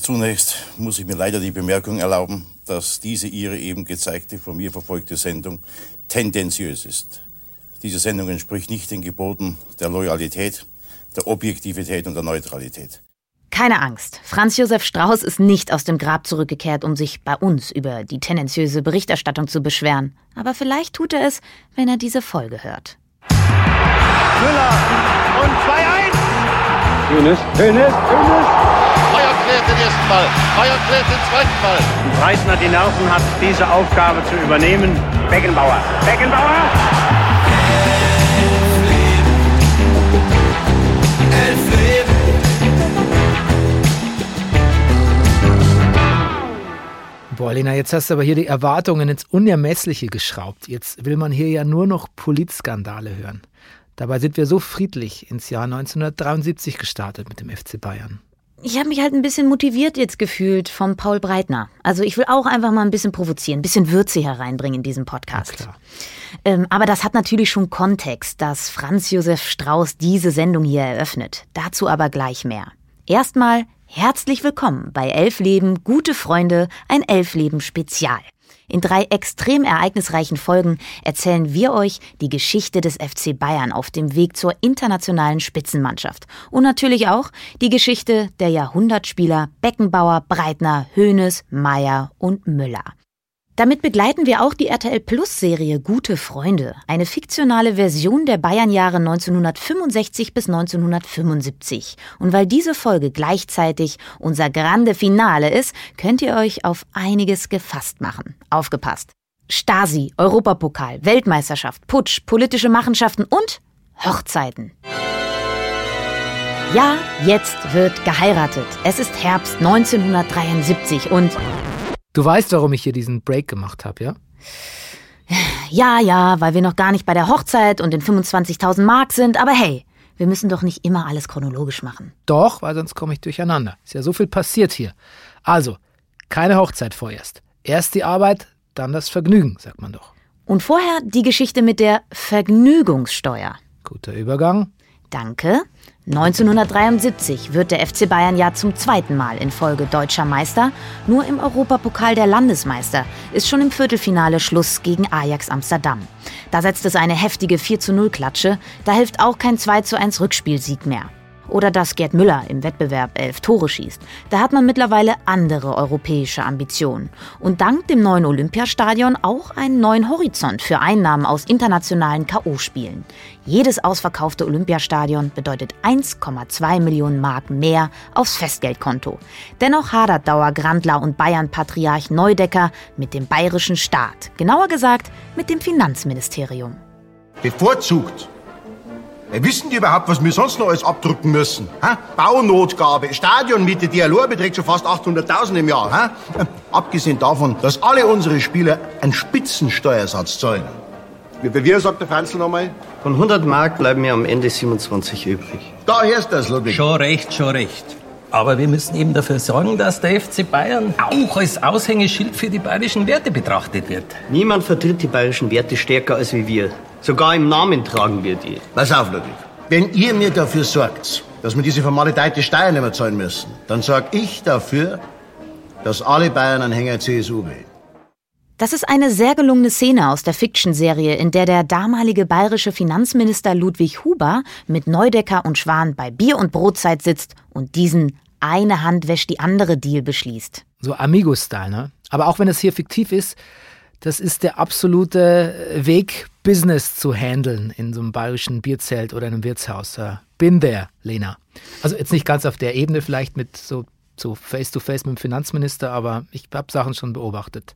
Zunächst muss ich mir leider die Bemerkung erlauben, dass diese Ihre eben gezeigte, von mir verfolgte Sendung tendenziös ist. Diese Sendung entspricht nicht den Geboten der Loyalität, der Objektivität und der Neutralität. Keine Angst, Franz Josef Strauß ist nicht aus dem Grab zurückgekehrt, um sich bei uns über die tendenziöse Berichterstattung zu beschweren. Aber vielleicht tut er es, wenn er diese Folge hört. Müller und 2-1. Hönes, Hönes, Hönes. Klärt den ersten Ball. Meier klärt den zweiten Ball. Breitner die Nerven hat, diese Aufgabe zu übernehmen. Beckenbauer. Beckenbauer. Boah, Lena, jetzt hast du aber hier die Erwartungen ins Unermessliche geschraubt. Jetzt will man hier ja nur noch Politskandale hören. Dabei sind wir so friedlich ins Jahr 1973 gestartet mit dem FC Bayern. Ich habe mich halt ein bisschen motiviert jetzt gefühlt von Paul Breitner. Also ich will auch einfach mal ein bisschen provozieren, ein bisschen Würze hereinbringen in diesem Podcast. Ähm, aber das hat natürlich schon Kontext, dass Franz Josef Strauß diese Sendung hier eröffnet. Dazu aber gleich mehr. Erstmal Herzlich willkommen bei Elf Leben, gute Freunde, ein Elfleben Spezial. In drei extrem ereignisreichen Folgen erzählen wir euch die Geschichte des FC Bayern auf dem Weg zur internationalen Spitzenmannschaft. Und natürlich auch die Geschichte der Jahrhundertspieler Beckenbauer, Breitner, Hoeneß, Meyer und Müller. Damit begleiten wir auch die RTL Plus Serie Gute Freunde, eine fiktionale Version der Bayernjahre 1965 bis 1975. Und weil diese Folge gleichzeitig unser grande Finale ist, könnt ihr euch auf einiges gefasst machen. Aufgepasst. Stasi, Europapokal, Weltmeisterschaft, Putsch, politische Machenschaften und Hochzeiten. Ja, jetzt wird geheiratet. Es ist Herbst 1973 und Du weißt, warum ich hier diesen Break gemacht habe, ja? Ja, ja, weil wir noch gar nicht bei der Hochzeit und den 25.000 Mark sind, aber hey, wir müssen doch nicht immer alles chronologisch machen. Doch, weil sonst komme ich durcheinander. Ist ja so viel passiert hier. Also, keine Hochzeit vorerst. Erst die Arbeit, dann das Vergnügen, sagt man doch. Und vorher die Geschichte mit der Vergnügungssteuer. Guter Übergang. Danke. 1973 wird der FC Bayern ja zum zweiten Mal in Folge deutscher Meister. Nur im Europapokal der Landesmeister ist schon im Viertelfinale Schluss gegen Ajax Amsterdam. Da setzt es eine heftige 4 zu 0 Klatsche, da hilft auch kein 2 zu 1 Rückspielsieg mehr. Oder dass Gerd Müller im Wettbewerb elf Tore schießt. Da hat man mittlerweile andere europäische Ambitionen. Und dank dem neuen Olympiastadion auch einen neuen Horizont für Einnahmen aus internationalen K.O.-Spielen. Jedes ausverkaufte Olympiastadion bedeutet 1,2 Millionen Mark mehr aufs Festgeldkonto. Dennoch hadert Dauer Grandler und Bayern-Patriarch Neudecker mit dem bayerischen Staat. Genauer gesagt mit dem Finanzministerium. Bevorzugt wissen die überhaupt, was wir sonst noch alles abdrucken müssen? Ha? Baunotgabe, Stadionmiete, die allein beträgt schon fast 800.000 im Jahr. Ha? Abgesehen davon, dass alle unsere Spieler einen Spitzensteuersatz zahlen. Wie bei wir, sagt der Franzl nochmal? Von 100 Mark bleiben mir am Ende 27 übrig. Da hörst du das, Ludwig. Schon recht, schon recht. Aber wir müssen eben dafür sorgen, dass der FC Bayern auch als Aushängeschild für die bayerischen Werte betrachtet wird. Niemand vertritt die bayerischen Werte stärker als wie wir. Sogar im Namen tragen wir die. Pass auf, Ludwig. Wenn ihr mir dafür sorgt, dass wir diese vermaledeite Steuer nicht mehr zahlen müssen, dann sorg ich dafür, dass alle Bayern-Anhänger CSU wählen. Das ist eine sehr gelungene Szene aus der Fiction-Serie, in der der damalige bayerische Finanzminister Ludwig Huber mit Neudecker und Schwan bei Bier- und Brotzeit sitzt und diesen eine Hand wäscht die andere Deal beschließt. So Amigo-Style, ne? Aber auch wenn es hier fiktiv ist, das ist der absolute Weg, Business zu handeln in so einem bayerischen Bierzelt oder einem Wirtshaus. Bin there, Lena. Also jetzt nicht ganz auf der Ebene, vielleicht mit so, so face-to-face -face mit dem Finanzminister, aber ich habe Sachen schon beobachtet.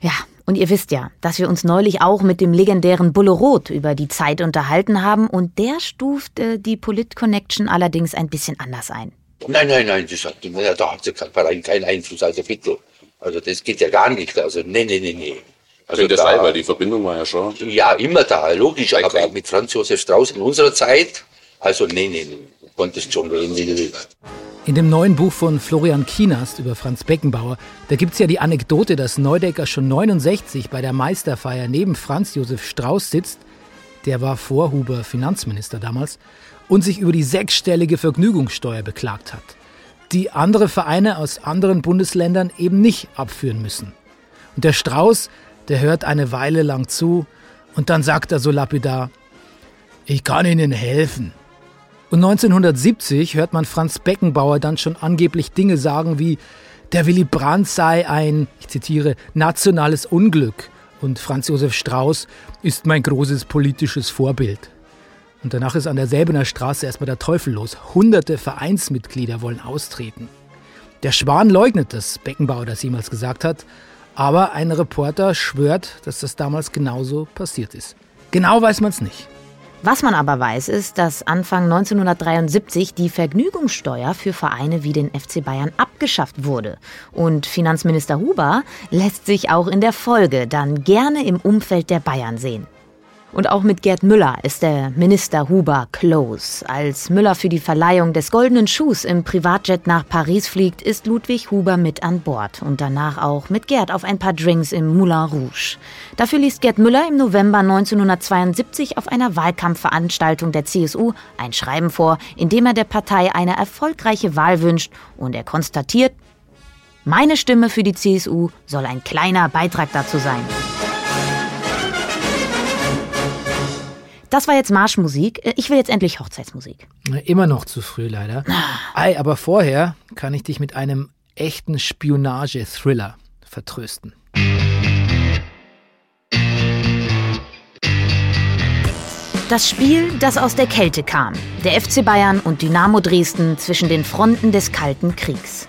Ja, und ihr wisst ja, dass wir uns neulich auch mit dem legendären Bulle Roth über die Zeit unterhalten haben und der stuft äh, die Polit-Connection allerdings ein bisschen anders ein. Nein, nein, nein, das hat, da hat kein Verein keinen Einfluss, also bitte. Also das geht ja gar nicht. Also nee, nee, nee, nee. Also Könnte da, sein, weil die Verbindung war ja schon. Ja, immer da, logisch. Aber okay. mit Franz Josef Strauß in unserer Zeit, also nee, nee, nee. Konntest schon reden, du willst. In dem neuen Buch von Florian Kienast über Franz Beckenbauer, da gibt es ja die Anekdote, dass Neudecker schon 69 bei der Meisterfeier neben Franz Josef Strauß sitzt, der war vor Huber Finanzminister damals, und sich über die sechsstellige Vergnügungssteuer beklagt hat. Die andere Vereine aus anderen Bundesländern eben nicht abführen müssen. Und der Strauß, der hört eine Weile lang zu und dann sagt er so lapidar, ich kann Ihnen helfen. Und 1970 hört man Franz Beckenbauer dann schon angeblich Dinge sagen wie, der Willy Brandt sei ein, ich zitiere, nationales Unglück und Franz Josef Strauß ist mein großes politisches Vorbild. Und danach ist an der Säbener Straße erstmal der Teufel los. Hunderte Vereinsmitglieder wollen austreten. Der Schwan leugnet das, Beckenbauer das jemals gesagt hat, aber ein Reporter schwört, dass das damals genauso passiert ist. Genau weiß man es nicht. Was man aber weiß, ist, dass Anfang 1973 die Vergnügungssteuer für Vereine wie den FC Bayern abgeschafft wurde. Und Finanzminister Huber lässt sich auch in der Folge dann gerne im Umfeld der Bayern sehen. Und auch mit Gerd Müller ist der Minister Huber close. Als Müller für die Verleihung des Goldenen Schuhs im Privatjet nach Paris fliegt, ist Ludwig Huber mit an Bord und danach auch mit Gerd auf ein paar Drinks im Moulin Rouge. Dafür liest Gerd Müller im November 1972 auf einer Wahlkampfveranstaltung der CSU ein Schreiben vor, in dem er der Partei eine erfolgreiche Wahl wünscht und er konstatiert, meine Stimme für die CSU soll ein kleiner Beitrag dazu sein. Das war jetzt Marschmusik. Äh, ich will jetzt endlich Hochzeitsmusik. Immer noch zu früh leider. Ei, aber vorher kann ich dich mit einem echten Spionage-Thriller vertrösten. Das Spiel, das aus der Kälte kam. Der FC Bayern und Dynamo Dresden zwischen den Fronten des Kalten Kriegs.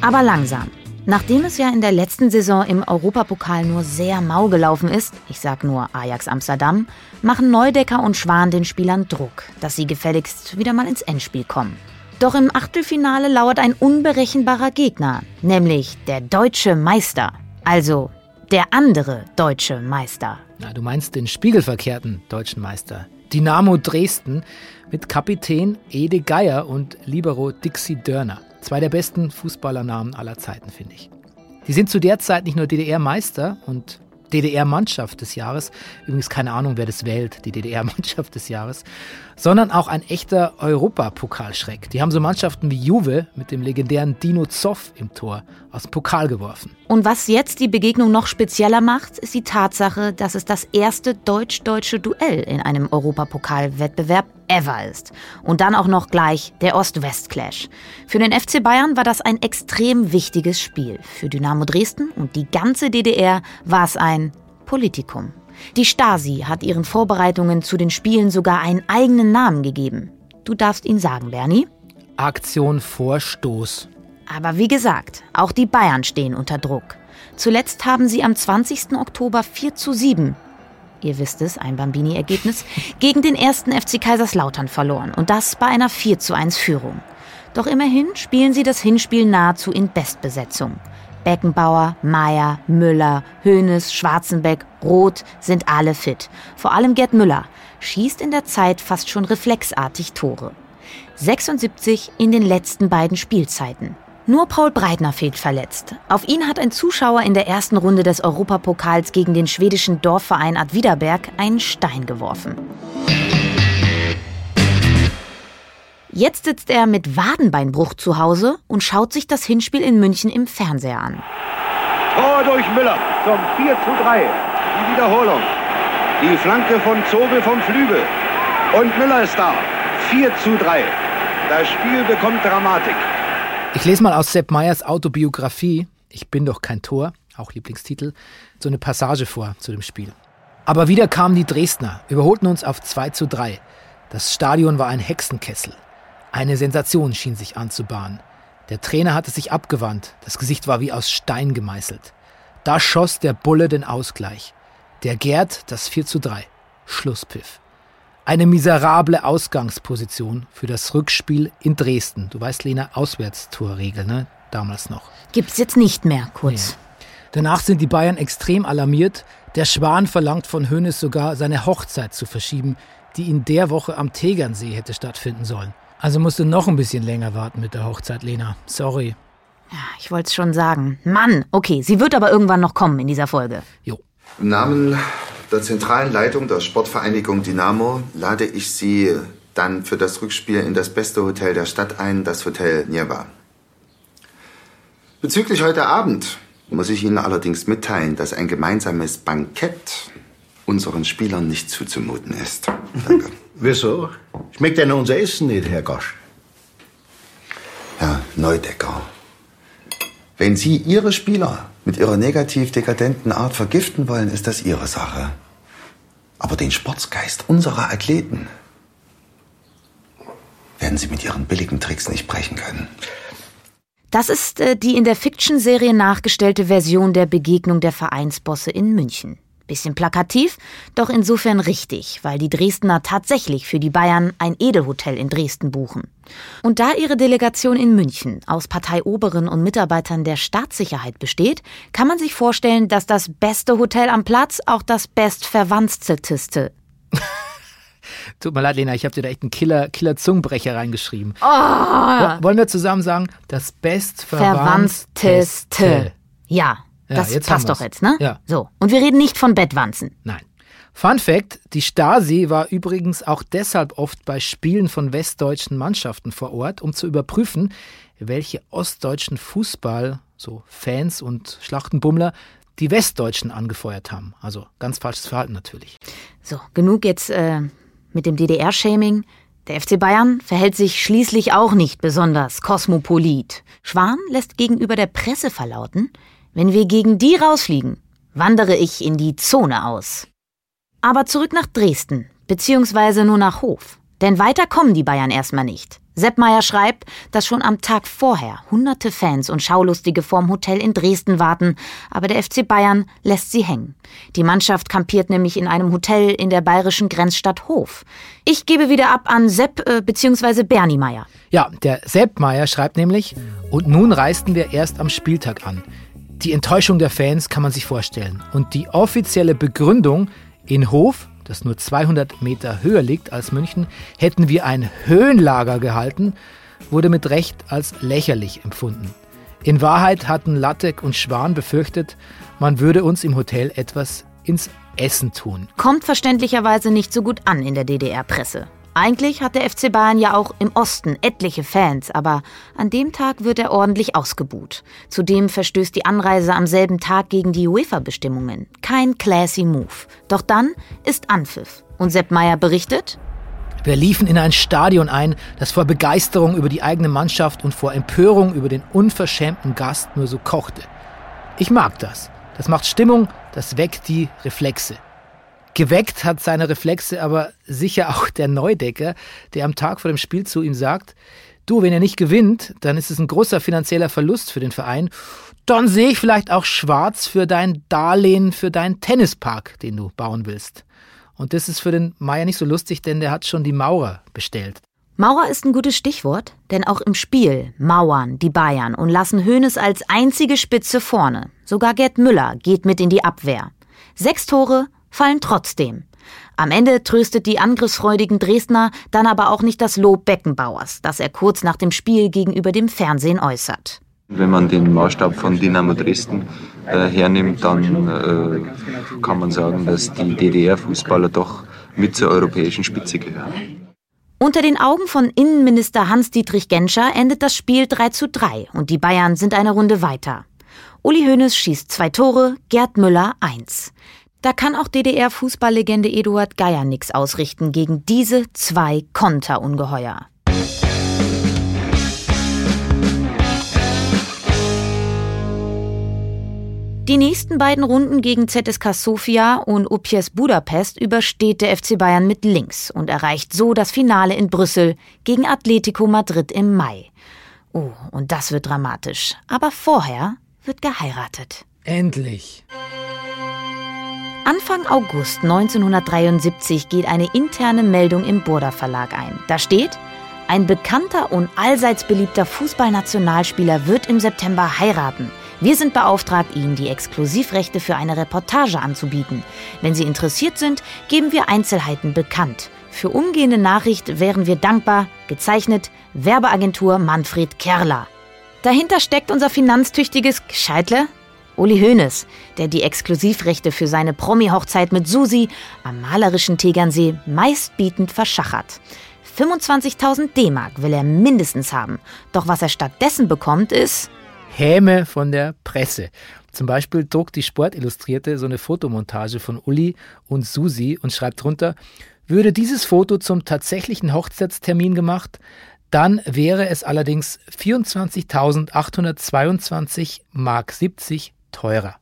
Aber langsam. Nachdem es ja in der letzten Saison im Europapokal nur sehr mau gelaufen ist, ich sag nur Ajax Amsterdam, machen Neudecker und Schwan den Spielern Druck, dass sie gefälligst wieder mal ins Endspiel kommen. Doch im Achtelfinale lauert ein unberechenbarer Gegner, nämlich der deutsche Meister. Also der andere deutsche Meister. Na, du meinst den spiegelverkehrten deutschen Meister. Dynamo Dresden mit Kapitän Ede Geier und Libero Dixie Dörner. Zwei der besten Fußballernamen aller Zeiten, finde ich. Die sind zu der Zeit nicht nur DDR-Meister und DDR-Mannschaft des Jahres, übrigens keine Ahnung, wer das wählt, die DDR-Mannschaft des Jahres, sondern auch ein echter Europapokalschreck. Die haben so Mannschaften wie Juve mit dem legendären Dino Zoff im Tor aus dem Pokal geworfen. Und was jetzt die Begegnung noch spezieller macht, ist die Tatsache, dass es das erste deutsch-deutsche Duell in einem Europapokalwettbewerb ever ist. Und dann auch noch gleich der Ost-West-Clash. Für den FC Bayern war das ein extrem wichtiges Spiel. Für Dynamo Dresden und die ganze DDR war es ein Politikum. Die Stasi hat ihren Vorbereitungen zu den Spielen sogar einen eigenen Namen gegeben. Du darfst ihn sagen, Bernie. Aktion Vorstoß. Aber wie gesagt, auch die Bayern stehen unter Druck. Zuletzt haben sie am 20. Oktober 4 zu 7, ihr wisst es, ein Bambini-Ergebnis, gegen den ersten FC Kaiserslautern verloren und das bei einer 4 zu 1 Führung. Doch immerhin spielen sie das Hinspiel nahezu in Bestbesetzung. Beckenbauer, Meier, Müller, Hoeneß, Schwarzenbeck, Roth sind alle fit. Vor allem Gerd Müller schießt in der Zeit fast schon reflexartig Tore. 76 in den letzten beiden Spielzeiten. Nur Paul Breitner fehlt verletzt. Auf ihn hat ein Zuschauer in der ersten Runde des Europapokals gegen den schwedischen Dorfverein Ad Widerberg einen Stein geworfen. Jetzt sitzt er mit Wadenbeinbruch zu Hause und schaut sich das Hinspiel in München im Fernseher an. Tor durch Müller zum 4 zu 3. Die Wiederholung. Die Flanke von Zobel vom Flügel. Und Müller ist da. 4 zu 3. Das Spiel bekommt Dramatik. Ich lese mal aus Sepp Meyers Autobiografie, Ich bin doch kein Tor, auch Lieblingstitel, so eine Passage vor zu dem Spiel. Aber wieder kamen die Dresdner, überholten uns auf 2 zu 3. Das Stadion war ein Hexenkessel. Eine Sensation schien sich anzubahnen. Der Trainer hatte sich abgewandt, das Gesicht war wie aus Stein gemeißelt. Da schoss der Bulle den Ausgleich. Der Gerd das 4 zu 3. Schlusspfiff. Eine miserable Ausgangsposition für das Rückspiel in Dresden. Du weißt, Lena, Auswärtstorregel, ne? Damals noch. Gibt's jetzt nicht mehr, kurz. Nee. Danach sind die Bayern extrem alarmiert. Der Schwan verlangt von Hönes sogar, seine Hochzeit zu verschieben, die in der Woche am Tegernsee hätte stattfinden sollen. Also musst du noch ein bisschen länger warten mit der Hochzeit, Lena. Sorry. Ja, ich wollte es schon sagen. Mann, okay, sie wird aber irgendwann noch kommen in dieser Folge. Jo. Im Namen der zentralen Leitung der Sportvereinigung Dynamo lade ich Sie dann für das Rückspiel in das beste Hotel der Stadt ein, das Hotel Nierba. Bezüglich heute Abend muss ich Ihnen allerdings mitteilen, dass ein gemeinsames Bankett unseren Spielern nicht zuzumuten ist. Danke. Wieso? Schmeckt denn unser Essen nicht, Herr Gosch? Herr Neudecker, wenn Sie Ihre Spieler mit Ihrer negativ-dekadenten Art vergiften wollen, ist das Ihre Sache. Aber den Sportsgeist unserer Athleten werden Sie mit Ihren billigen Tricks nicht brechen können. Das ist äh, die in der Fiction-Serie nachgestellte Version der Begegnung der Vereinsbosse in München. Bisschen plakativ, doch insofern richtig, weil die Dresdner tatsächlich für die Bayern ein Edelhotel in Dresden buchen. Und da ihre Delegation in München aus Parteioberen und Mitarbeitern der Staatssicherheit besteht, kann man sich vorstellen, dass das beste Hotel am Platz auch das bestverwandtste Tut mir leid, Lena, ich habe dir da echt einen Killer, Killer Zungenbrecher reingeschrieben. Oh. Wollen wir zusammen sagen, das bestverwandteste? Ja, Ja, das passt doch jetzt, ne? Ja. So. Und wir reden nicht von Bettwanzen. Nein. Fun Fact: Die Stasi war übrigens auch deshalb oft bei Spielen von westdeutschen Mannschaften vor Ort, um zu überprüfen, welche ostdeutschen Fußball, so Fans und Schlachtenbummler, die Westdeutschen angefeuert haben. Also ganz falsches Verhalten natürlich. So, genug jetzt äh, mit dem DDR-Shaming. Der FC Bayern verhält sich schließlich auch nicht besonders kosmopolit. Schwan lässt gegenüber der Presse verlauten, wenn wir gegen die rausfliegen, wandere ich in die Zone aus. Aber zurück nach Dresden, beziehungsweise nur nach Hof. Denn weiter kommen die Bayern erstmal nicht. Sepp Meier schreibt, dass schon am Tag vorher hunderte Fans und Schaulustige vorm Hotel in Dresden warten, aber der FC Bayern lässt sie hängen. Die Mannschaft kampiert nämlich in einem Hotel in der bayerischen Grenzstadt Hof. Ich gebe wieder ab an Sepp äh, bzw. Bernie Meier. Ja, der Sepp Meier schreibt nämlich, und nun reisten wir erst am Spieltag an. Die Enttäuschung der Fans kann man sich vorstellen. Und die offizielle Begründung, in Hof, das nur 200 Meter höher liegt als München, hätten wir ein Höhenlager gehalten, wurde mit Recht als lächerlich empfunden. In Wahrheit hatten Lattek und Schwan befürchtet, man würde uns im Hotel etwas ins Essen tun. Kommt verständlicherweise nicht so gut an in der DDR-Presse. Eigentlich hat der FC Bayern ja auch im Osten etliche Fans, aber an dem Tag wird er ordentlich ausgebuht. Zudem verstößt die Anreise am selben Tag gegen die UEFA-Bestimmungen. Kein classy Move. Doch dann ist Anpfiff. Und Sepp Meier berichtet, Wir liefen in ein Stadion ein, das vor Begeisterung über die eigene Mannschaft und vor Empörung über den unverschämten Gast nur so kochte. Ich mag das. Das macht Stimmung, das weckt die Reflexe. Geweckt hat seine Reflexe aber sicher auch der Neudecker, der am Tag vor dem Spiel zu ihm sagt, du, wenn er nicht gewinnt, dann ist es ein großer finanzieller Verlust für den Verein. Dann sehe ich vielleicht auch schwarz für dein Darlehen für deinen Tennispark, den du bauen willst. Und das ist für den Meier nicht so lustig, denn der hat schon die Maurer bestellt. Maurer ist ein gutes Stichwort, denn auch im Spiel mauern die Bayern und lassen Hoeneß als einzige Spitze vorne. Sogar Gerd Müller geht mit in die Abwehr. Sechs Tore fallen trotzdem. Am Ende tröstet die angriffsfreudigen Dresdner dann aber auch nicht das Lob Beckenbauers, das er kurz nach dem Spiel gegenüber dem Fernsehen äußert. Wenn man den Maßstab von Dynamo Dresden äh, hernimmt, dann äh, kann man sagen, dass die DDR-Fußballer doch mit zur europäischen Spitze gehören. Unter den Augen von Innenminister Hans-Dietrich Genscher endet das Spiel 3 zu 3 und die Bayern sind eine Runde weiter. Uli Hoeneß schießt zwei Tore, Gerd Müller eins. Da kann auch DDR-Fußballlegende Eduard Geier nix ausrichten gegen diese zwei Konterungeheuer. Die nächsten beiden Runden gegen ZSK Sofia und UPS Budapest übersteht der FC Bayern mit links und erreicht so das Finale in Brüssel gegen Atletico Madrid im Mai. Oh, und das wird dramatisch. Aber vorher wird geheiratet. Endlich. Anfang August 1973 geht eine interne Meldung im Burda Verlag ein. Da steht, ein bekannter und allseits beliebter Fußballnationalspieler wird im September heiraten. Wir sind beauftragt, Ihnen die Exklusivrechte für eine Reportage anzubieten. Wenn Sie interessiert sind, geben wir Einzelheiten bekannt. Für umgehende Nachricht wären wir dankbar. Gezeichnet Werbeagentur Manfred Kerler. Dahinter steckt unser finanztüchtiges Gescheitle Uli Hoeneß, der die Exklusivrechte für seine Promi-Hochzeit mit Susi am malerischen Tegernsee meistbietend verschachert. 25.000 D-Mark will er mindestens haben. Doch was er stattdessen bekommt, ist Häme von der Presse. Zum Beispiel druckt die Sportillustrierte so eine Fotomontage von Uli und Susi und schreibt drunter, würde dieses Foto zum tatsächlichen Hochzeitstermin gemacht, dann wäre es allerdings 24.822 Mark 70 teurer.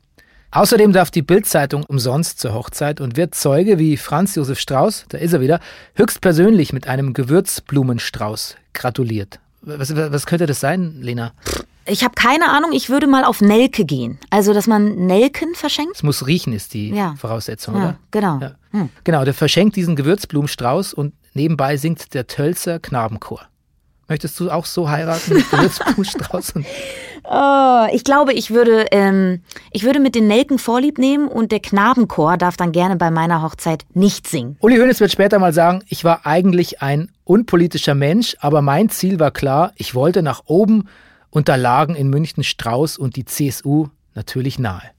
Außerdem darf die Bildzeitung umsonst zur Hochzeit und wird Zeuge wie Franz Josef Strauß, da ist er wieder, höchstpersönlich mit einem Gewürzblumenstrauß gratuliert. Was, was könnte das sein, Lena? Ich habe keine Ahnung, ich würde mal auf Nelke gehen. Also, dass man Nelken verschenkt? Es muss riechen, ist die Ja. Voraussetzung, Ja, oder? genau. Ja. Hm. Genau, der verschenkt diesen Gewürzblumenstrauß und nebenbei singt der Tölzer Knabenchor. Möchtest du auch so heiraten mit Gewürzblumenstrauß? Und Oh, ich glaube, ich würde, ähm, ich würde mit den Nelken Vorlieb nehmen und der Knabenchor darf dann gerne bei meiner Hochzeit nicht singen. Uli Hoeneß wird später mal sagen, ich war eigentlich ein unpolitischer Mensch, aber mein Ziel war klar, ich wollte nach oben und da lagen in München Strauß und die CSU natürlich nahe.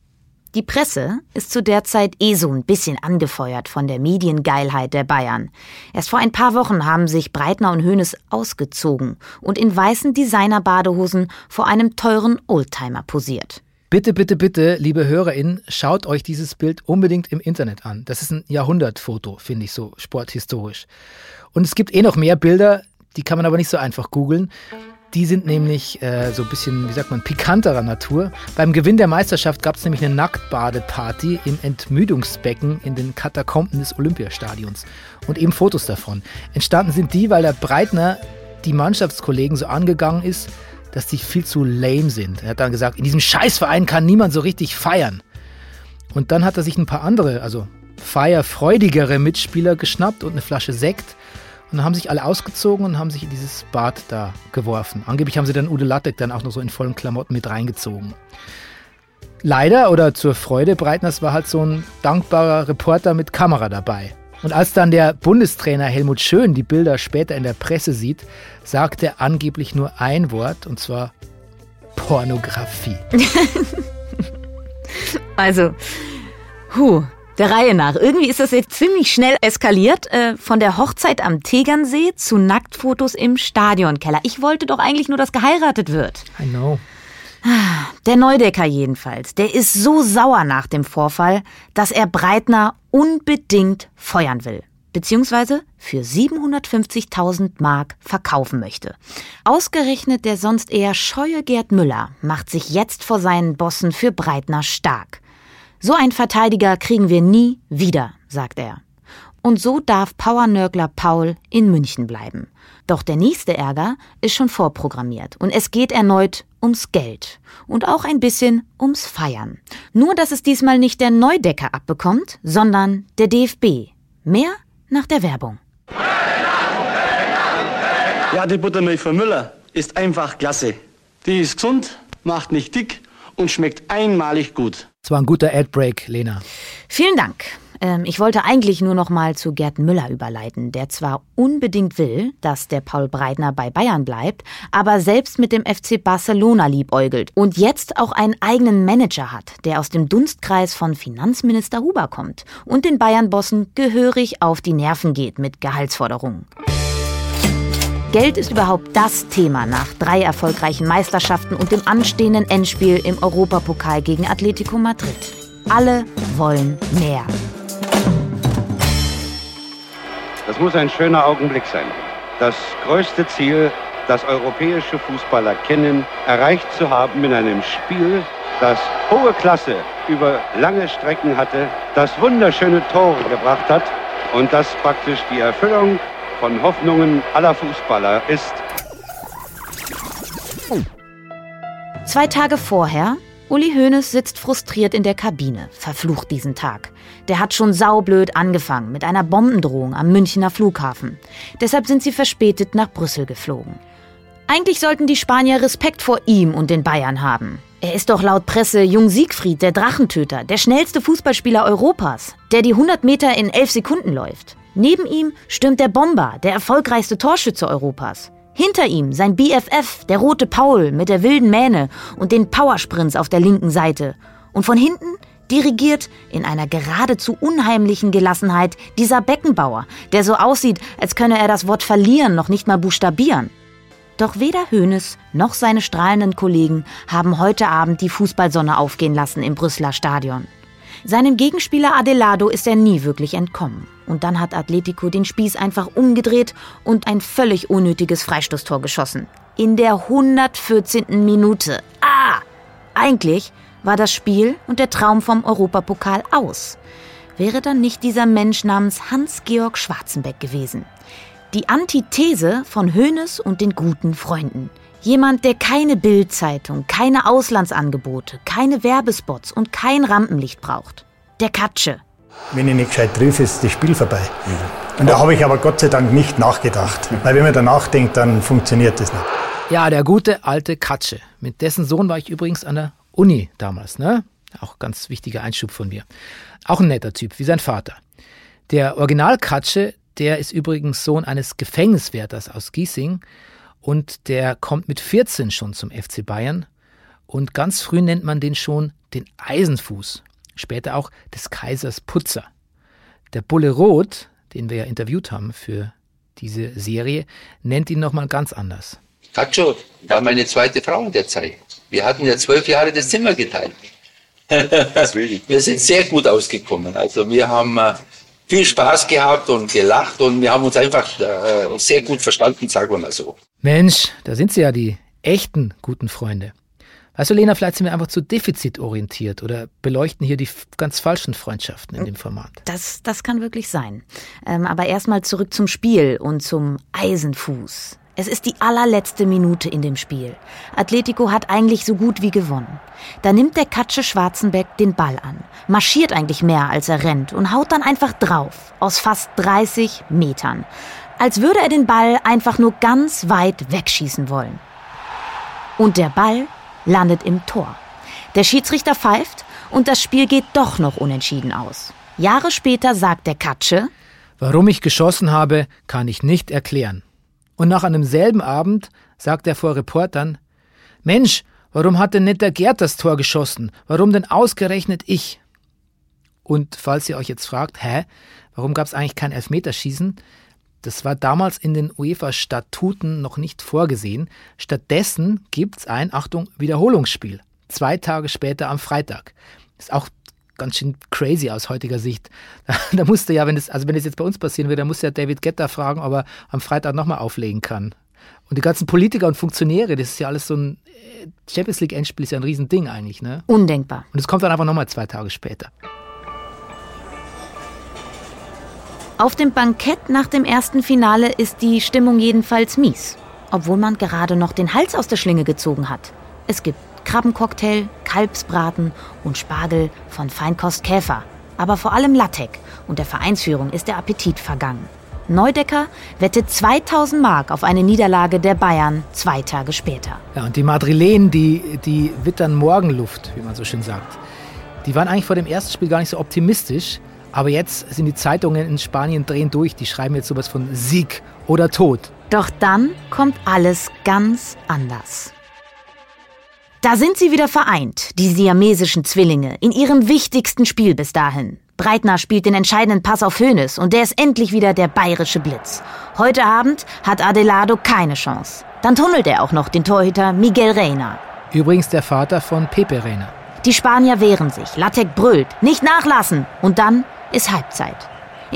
Die Presse ist zu der Zeit eh so ein bisschen angefeuert von der Mediengeilheit der Bayern. Erst vor ein paar Wochen haben sich Breitner und Hoeneß ausgezogen und in weißen Designer-Badehosen vor einem teuren Oldtimer posiert. Bitte, bitte, bitte, liebe HörerInnen, schaut euch dieses Bild unbedingt im Internet an. Das ist ein Jahrhundertfoto, finde ich so sporthistorisch. Und es gibt eh noch mehr Bilder, die kann man aber nicht so einfach googeln. Die sind nämlich äh, so ein bisschen, wie sagt man, pikanterer Natur. Beim Gewinn der Meisterschaft gab es nämlich eine Nacktbadeparty im Entmüdungsbecken in den Katakomben des Olympiastadions. Und eben Fotos davon. Entstanden sind die, weil der Breitner die Mannschaftskollegen so angegangen ist, dass die viel zu lame sind. Er hat dann gesagt, in diesem Scheißverein kann niemand so richtig feiern. Und dann hat er sich ein paar andere, also feierfreudigere Mitspieler geschnappt und eine Flasche Sekt. Und dann haben sich alle ausgezogen und haben sich in dieses Bad da geworfen. Angeblich haben sie dann Ude Lattek dann auch noch so in vollen Klamotten mit reingezogen. Leider oder zur Freude Breitners war halt so ein dankbarer Reporter mit Kamera dabei. Und als dann der Bundestrainer Helmut Schön die Bilder später in der Presse sieht, sagt er angeblich nur ein Wort, und zwar Pornografie. Also, huh, der Reihe nach. Irgendwie ist das jetzt ziemlich schnell eskaliert. Äh, von der Hochzeit am Tegernsee zu Nacktfotos im Stadionkeller. Ich wollte doch eigentlich nur, dass geheiratet wird. I know. Der Neudecker jedenfalls, der ist so sauer nach dem Vorfall, dass er Breitner unbedingt feuern will. Beziehungsweise für 750.000 Mark verkaufen möchte. Ausgerechnet der sonst eher scheue Gerd Müller macht sich jetzt vor seinen Bossen für Breitner stark. So ein Verteidiger kriegen wir nie wieder, sagt er. Und so darf Powernörgler Paul in München bleiben. Doch der nächste Ärger ist schon vorprogrammiert und es geht erneut ums Geld und auch ein bisschen ums Feiern. Nur, dass es diesmal nicht der Neudecker abbekommt, sondern der DFB. Mehr nach der Werbung. Ja, die Buttermilch von Müller ist einfach klasse. Die ist gesund, macht nicht dick und schmeckt einmalig gut. Das war ein guter Adbreak, Lena. Vielen Dank. Ähm, ich wollte eigentlich nur noch mal zu Gerd Müller überleiten, der zwar unbedingt will, dass der Paul Breitner bei Bayern bleibt, aber selbst mit dem FC Barcelona liebäugelt und jetzt auch einen eigenen Manager hat, der aus dem Dunstkreis von Finanzminister Huber kommt und den Bayern-Bossen gehörig auf die Nerven geht mit Gehaltsforderungen. Geld ist überhaupt das Thema nach drei erfolgreichen Meisterschaften und dem anstehenden Endspiel im Europapokal gegen Atletico Madrid. Alle wollen mehr. Das muss ein schöner Augenblick sein. Das größte Ziel, das europäische Fußballer kennen, erreicht zu haben in einem Spiel, das hohe Klasse über lange Strecken hatte, das wunderschöne Tore gebracht hat und das praktisch die Erfüllung von Hoffnungen aller Fußballer ist. Zwei Tage vorher, Uli Hoeneß sitzt frustriert in der Kabine, verflucht diesen Tag. Der hat schon saublöd angefangen mit einer Bombendrohung am Münchner Flughafen. Deshalb sind sie verspätet nach Brüssel geflogen. Eigentlich sollten die Spanier Respekt vor ihm und den Bayern haben. Er ist doch laut Presse Jung Siegfried, der Drachentöter, der schnellste Fußballspieler Europas, der die 100 Meter in 11 Sekunden läuft. Neben ihm stürmt der Bomber, der erfolgreichste Torschütze Europas. Hinter ihm sein BFF, der rote Paul mit der wilden Mähne und den Powersprints auf der linken Seite. Und von hinten dirigiert in einer geradezu unheimlichen Gelassenheit dieser Beckenbauer, der so aussieht, als könne er das Wort verlieren noch nicht mal buchstabieren. Doch weder Hoeneß noch seine strahlenden Kollegen haben heute Abend die Fußballsonne aufgehen lassen im Brüsseler Stadion. Seinem Gegenspieler Adelado ist er nie wirklich entkommen. Und dann hat Atletico den Spieß einfach umgedreht und ein völlig unnötiges Freistoßtor geschossen. In der 114. Minute. Ah! Eigentlich war das Spiel und der Traum vom Europapokal aus. Wäre dann nicht dieser Mensch namens Hans-Georg Schwarzenbeck gewesen. Die Antithese von Hoeneß und den guten Freunden. Jemand, der keine Bildzeitung, keine Auslandsangebote, keine Werbespots und kein Rampenlicht braucht. Der Katsche. Wenn ich nicht gescheit triff, ist das Spiel vorbei. Und da habe ich aber Gott sei Dank nicht nachgedacht. Weil wenn man da nachdenkt, dann funktioniert das nicht. Ja, der gute alte Katsche. Mit dessen Sohn war ich übrigens an der Uni damals, ne? Auch ganz wichtiger Einschub von mir. Auch ein netter Typ, wie sein Vater. Der Original Katsche, der ist übrigens Sohn eines Gefängniswärters aus Giesing und der kommt mit 14 schon zum FC Bayern. Und ganz früh nennt man den schon den Eisenfuß, später auch des Kaisers Putzer. Der Bulle Roth, den wir ja interviewt haben für diese Serie, nennt ihn nochmal ganz anders. Cacho war meine zweite Frau in der Zeit. Wir hatten ja zwölf Jahre das Zimmer geteilt. wir sind sehr gut ausgekommen. Also wir haben äh, viel Spaß gehabt und gelacht und wir haben uns einfach äh, sehr gut verstanden, sagen wir mal so. Mensch, da sind sie ja die echten guten Freunde. Weißt du, Lena, vielleicht sind wir einfach zu defizitorientiert oder beleuchten hier die ganz falschen Freundschaften in dem Format. Das, das kann wirklich sein. Ähm, aber erstmal zurück zum Spiel und zum Eisenfuß. Es ist die allerletzte Minute in dem Spiel. Atletico hat eigentlich so gut wie gewonnen. Da nimmt der Katsche Schwarzenbeck den Ball an, marschiert eigentlich mehr als er rennt und haut dann einfach drauf, aus fast 30 Metern. Als würde er den Ball einfach nur ganz weit wegschießen wollen. Und der Ball landet im Tor. Der Schiedsrichter pfeift und das Spiel geht doch noch unentschieden aus. Jahre später sagt der Katsche, Warum ich geschossen habe, kann ich nicht erklären. Und nach einem selben Abend sagt er vor Reportern, Mensch, warum hat denn nicht der Gerd das Tor geschossen? Warum denn ausgerechnet ich? Und falls ihr euch jetzt fragt, hä, warum gab es eigentlich kein Elfmeterschießen? Das war damals in den UEFA-Statuten noch nicht vorgesehen. Stattdessen gibt es ein, Achtung, Wiederholungsspiel. Zwei Tage später am Freitag. Ist auch ganz schön crazy aus heutiger Sicht. Da musste ja, wenn es, also wenn es jetzt bei uns passieren würde, dann musste ja David Getter fragen, ob er am Freitag nochmal auflegen kann. Und die ganzen Politiker und Funktionäre, das ist ja alles so ein äh, Champions League Endspiel ist ja ein Riesending eigentlich, ne? Undenkbar. Und es kommt dann einfach nochmal zwei Tage später. Auf dem Bankett nach dem ersten Finale ist die Stimmung jedenfalls mies, obwohl man gerade noch den Hals aus der Schlinge gezogen hat. Es gibt Krabbencocktail, Kalbsbraten und Spargel von Feinkost Käfer. Aber vor allem Lattek und der Vereinsführung ist der Appetit vergangen. Neudecker wettet 2000 Mark auf eine Niederlage der Bayern zwei Tage später. Ja, und die Madrilenen, die, die wittern Morgenluft, wie man so schön sagt. Die waren eigentlich vor dem ersten Spiel gar nicht so optimistisch. Aber jetzt sind die Zeitungen in Spanien drehen durch. Die schreiben jetzt sowas von Sieg oder Tod. Doch dann kommt alles ganz anders. Da sind sie wieder vereint, die siamesischen Zwillinge, in ihrem wichtigsten Spiel bis dahin. Breitner spielt den entscheidenden Pass auf Hönes und der ist endlich wieder der bayerische Blitz. Heute Abend hat Adelado keine Chance. Dann tunnelt er auch noch den Torhüter Miguel Reina. Übrigens der Vater von Pepe Reina. Die Spanier wehren sich, Lattek brüllt, nicht nachlassen. Und dann ist Halbzeit.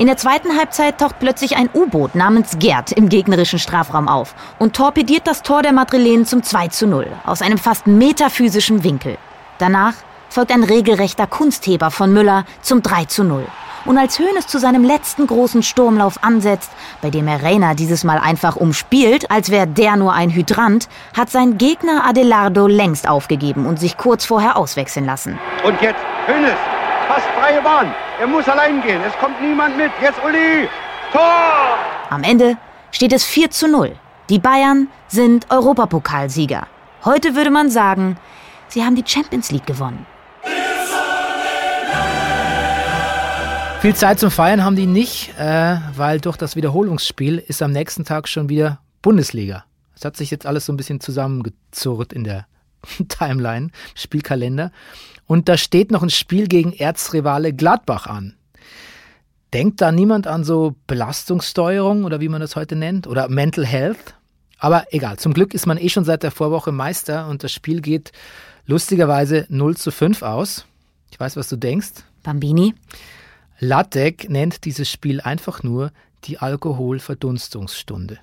In der zweiten Halbzeit taucht plötzlich ein U-Boot namens Gerd im gegnerischen Strafraum auf und torpediert das Tor der Madrilenen zum 2 zu 0 aus einem fast metaphysischen Winkel. Danach folgt ein regelrechter Kunstheber von Müller zum 3 zu 0. Und als Hoeneß zu seinem letzten großen Sturmlauf ansetzt, bei dem er Reina dieses Mal einfach umspielt, als wäre der nur ein Hydrant, hat sein Gegner Adelardo längst aufgegeben und sich kurz vorher auswechseln lassen. Und jetzt Hoeneß, fast freie Bahn. Er muss allein gehen. Es kommt niemand mit. Jetzt Uli. Tor! Am Ende steht es 4 zu 0. Die Bayern sind Europapokalsieger. Heute würde man sagen, sie haben die Champions League gewonnen. Viel Zeit zum Feiern haben die nicht, äh, weil durch das Wiederholungsspiel ist am nächsten Tag schon wieder Bundesliga. Es hat sich jetzt alles so ein bisschen zusammengezurrt in der Timeline, Spielkalender. Und da steht noch ein Spiel gegen Erzrivale Gladbach an. Denkt da niemand an so Belastungssteuerung oder wie man das heute nennt? Oder Mental Health? Aber egal, zum Glück ist man eh schon seit der Vorwoche Meister und das Spiel geht lustigerweise 0 zu 5 aus. Ich weiß, was du denkst. Bambini? Lattek nennt dieses Spiel einfach nur die Alkoholverdunstungsstunde.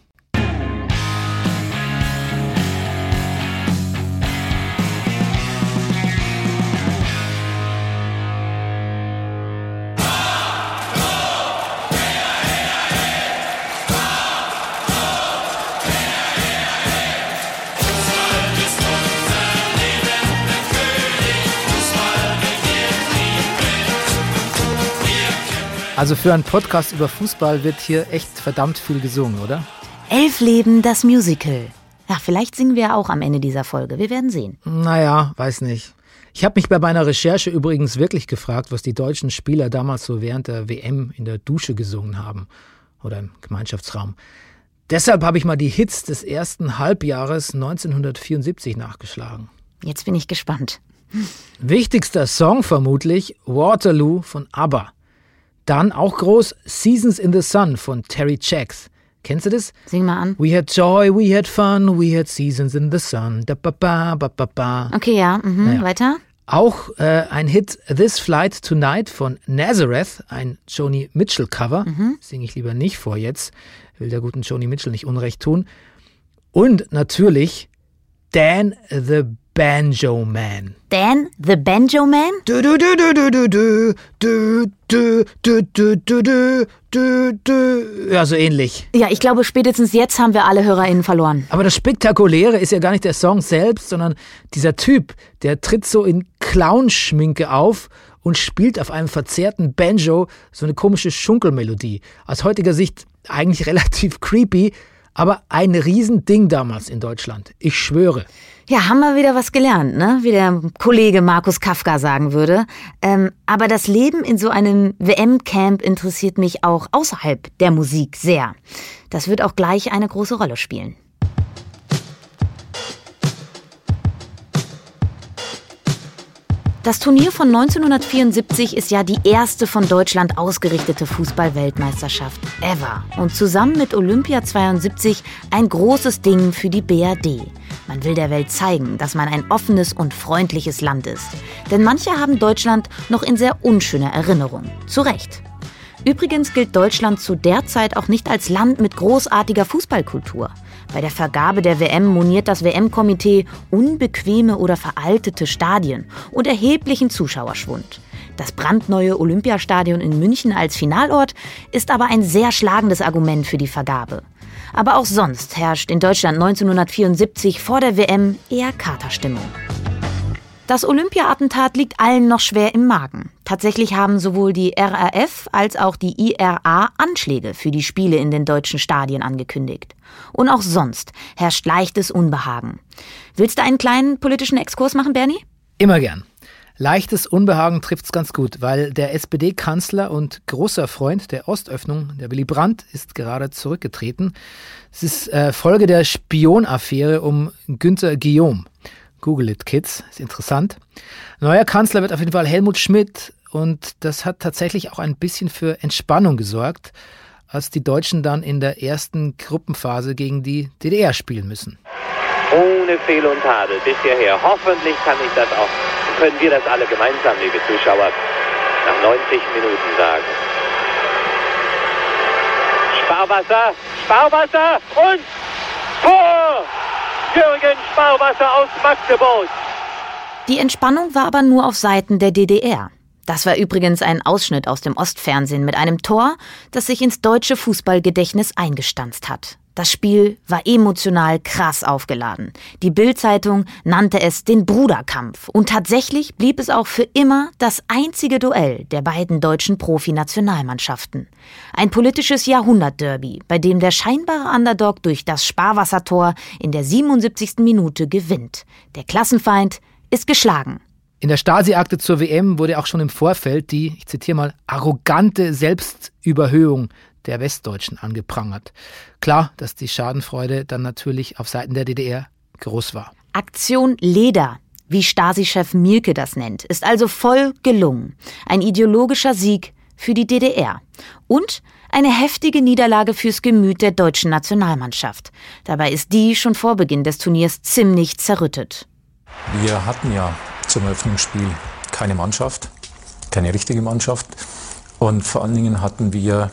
Also für einen Podcast über Fußball wird hier echt verdammt viel gesungen, oder? Elf Leben, das Musical. Ja, vielleicht singen wir auch am Ende dieser Folge. Wir werden sehen. Naja, weiß nicht. Ich habe mich bei meiner Recherche übrigens wirklich gefragt, was die deutschen Spieler damals so während der WM in der Dusche gesungen haben oder im Gemeinschaftsraum. Deshalb habe ich mal die Hits des ersten Halbjahres 1974 nachgeschlagen. Jetzt bin ich gespannt. Wichtigster Song vermutlich Waterloo von ABBA. Dann auch groß Seasons in the Sun von Terry Jacks. Kennst du das? Sing mal an. We had joy, we had fun, we had seasons in the sun. Da ba ba ba ba ba. Okay, ja. Mhm. Naja. Weiter. Auch äh, ein Hit This Flight Tonight von Nazareth, ein Joni Mitchell Cover. Mhm. Singe ich lieber nicht vor jetzt. Will der guten Joni Mitchell nicht Unrecht tun. Und natürlich Dan the Banjo Man. Dan the Banjo Man? Du du du du du du du du du du du du du du Ja, so ähnlich. Ja, ich glaube, spätestens jetzt haben wir alle HörerInnen verloren. Aber das Spektakuläre ist ja gar nicht der Song selbst, sondern dieser Typ, der tritt so in Clownschminke auf und spielt auf einem verzerrten Banjo so eine komische Schunkelmelodie. Aus heutiger Sicht eigentlich relativ creepy, aber ein Riesending damals in Deutschland. Ich schwöre. Ja, haben wir wieder was gelernt, ne? Wie der Kollege Markus Kafka sagen würde. Ähm, aber das Leben in so einem WM-Camp interessiert mich auch außerhalb der Musik sehr. Das wird auch gleich eine große Rolle spielen. Das Turnier von 1974 ist ja die erste von Deutschland ausgerichtete Fußball-Weltmeisterschaft ever und zusammen mit Olympia 72 ein großes Ding für die BRD. Man will der Welt zeigen, dass man ein offenes und freundliches Land ist. Denn manche haben Deutschland noch in sehr unschöner Erinnerung. Zu Recht. Übrigens gilt Deutschland zu der Zeit auch nicht als Land mit großartiger Fußballkultur. Bei der Vergabe der WM moniert das WM-Komitee unbequeme oder veraltete Stadien und erheblichen Zuschauerschwund. Das brandneue Olympiastadion in München als Finalort ist aber ein sehr schlagendes Argument für die Vergabe. Aber auch sonst herrscht in Deutschland 1974 vor der WM eher Katerstimmung. Das Olympia-Attentat liegt allen noch schwer im Magen. Tatsächlich haben sowohl die RAF als auch die IRA Anschläge für die Spiele in den deutschen Stadien angekündigt. Und auch sonst herrscht leichtes Unbehagen. Willst du einen kleinen politischen Exkurs machen, Bernie? Immer gern. Leichtes Unbehagen trifft's ganz gut, weil der SPD-Kanzler und großer Freund der Ostöffnung, der Willy Brandt, ist gerade zurückgetreten. Es ist äh, Folge der Spionaffäre um Günther Guillaume. Google it, Kids, ist interessant. Neuer Kanzler wird auf jeden Fall Helmut Schmidt und das hat tatsächlich auch ein bisschen für Entspannung gesorgt, als die Deutschen dann in der ersten Gruppenphase gegen die DDR spielen müssen. Ohne Fehl und Tadel bis hierher. Hoffentlich kann ich das auch können wir das alle gemeinsam, liebe Zuschauer, nach 90 Minuten sagen. Sparwasser, Sparwasser und Tor! Jürgen Sparwasser aus Magdeburg. Die Entspannung war aber nur auf Seiten der DDR. Das war übrigens ein Ausschnitt aus dem Ostfernsehen mit einem Tor, das sich ins deutsche Fußballgedächtnis eingestanzt hat. Das Spiel war emotional krass aufgeladen. Die Bild-Zeitung nannte es den Bruderkampf. Und tatsächlich blieb es auch für immer das einzige Duell der beiden deutschen Profi-Nationalmannschaften. Ein politisches Jahrhundert-Derby, bei dem der scheinbare Underdog durch das Sparwassertor in der 77. Minute gewinnt. Der Klassenfeind ist geschlagen. In der Stasi-Akte zur WM wurde auch schon im Vorfeld die, ich zitiere mal, arrogante Selbstüberhöhung der Westdeutschen angeprangert. Klar, dass die Schadenfreude dann natürlich auf Seiten der DDR groß war. Aktion Leder, wie Stasi-Chef Mielke das nennt, ist also voll gelungen. Ein ideologischer Sieg für die DDR. Und eine heftige Niederlage fürs Gemüt der deutschen Nationalmannschaft. Dabei ist die schon vor Beginn des Turniers ziemlich zerrüttet. Wir hatten ja zum Eröffnungsspiel keine Mannschaft, keine richtige Mannschaft. Und vor allen Dingen hatten wir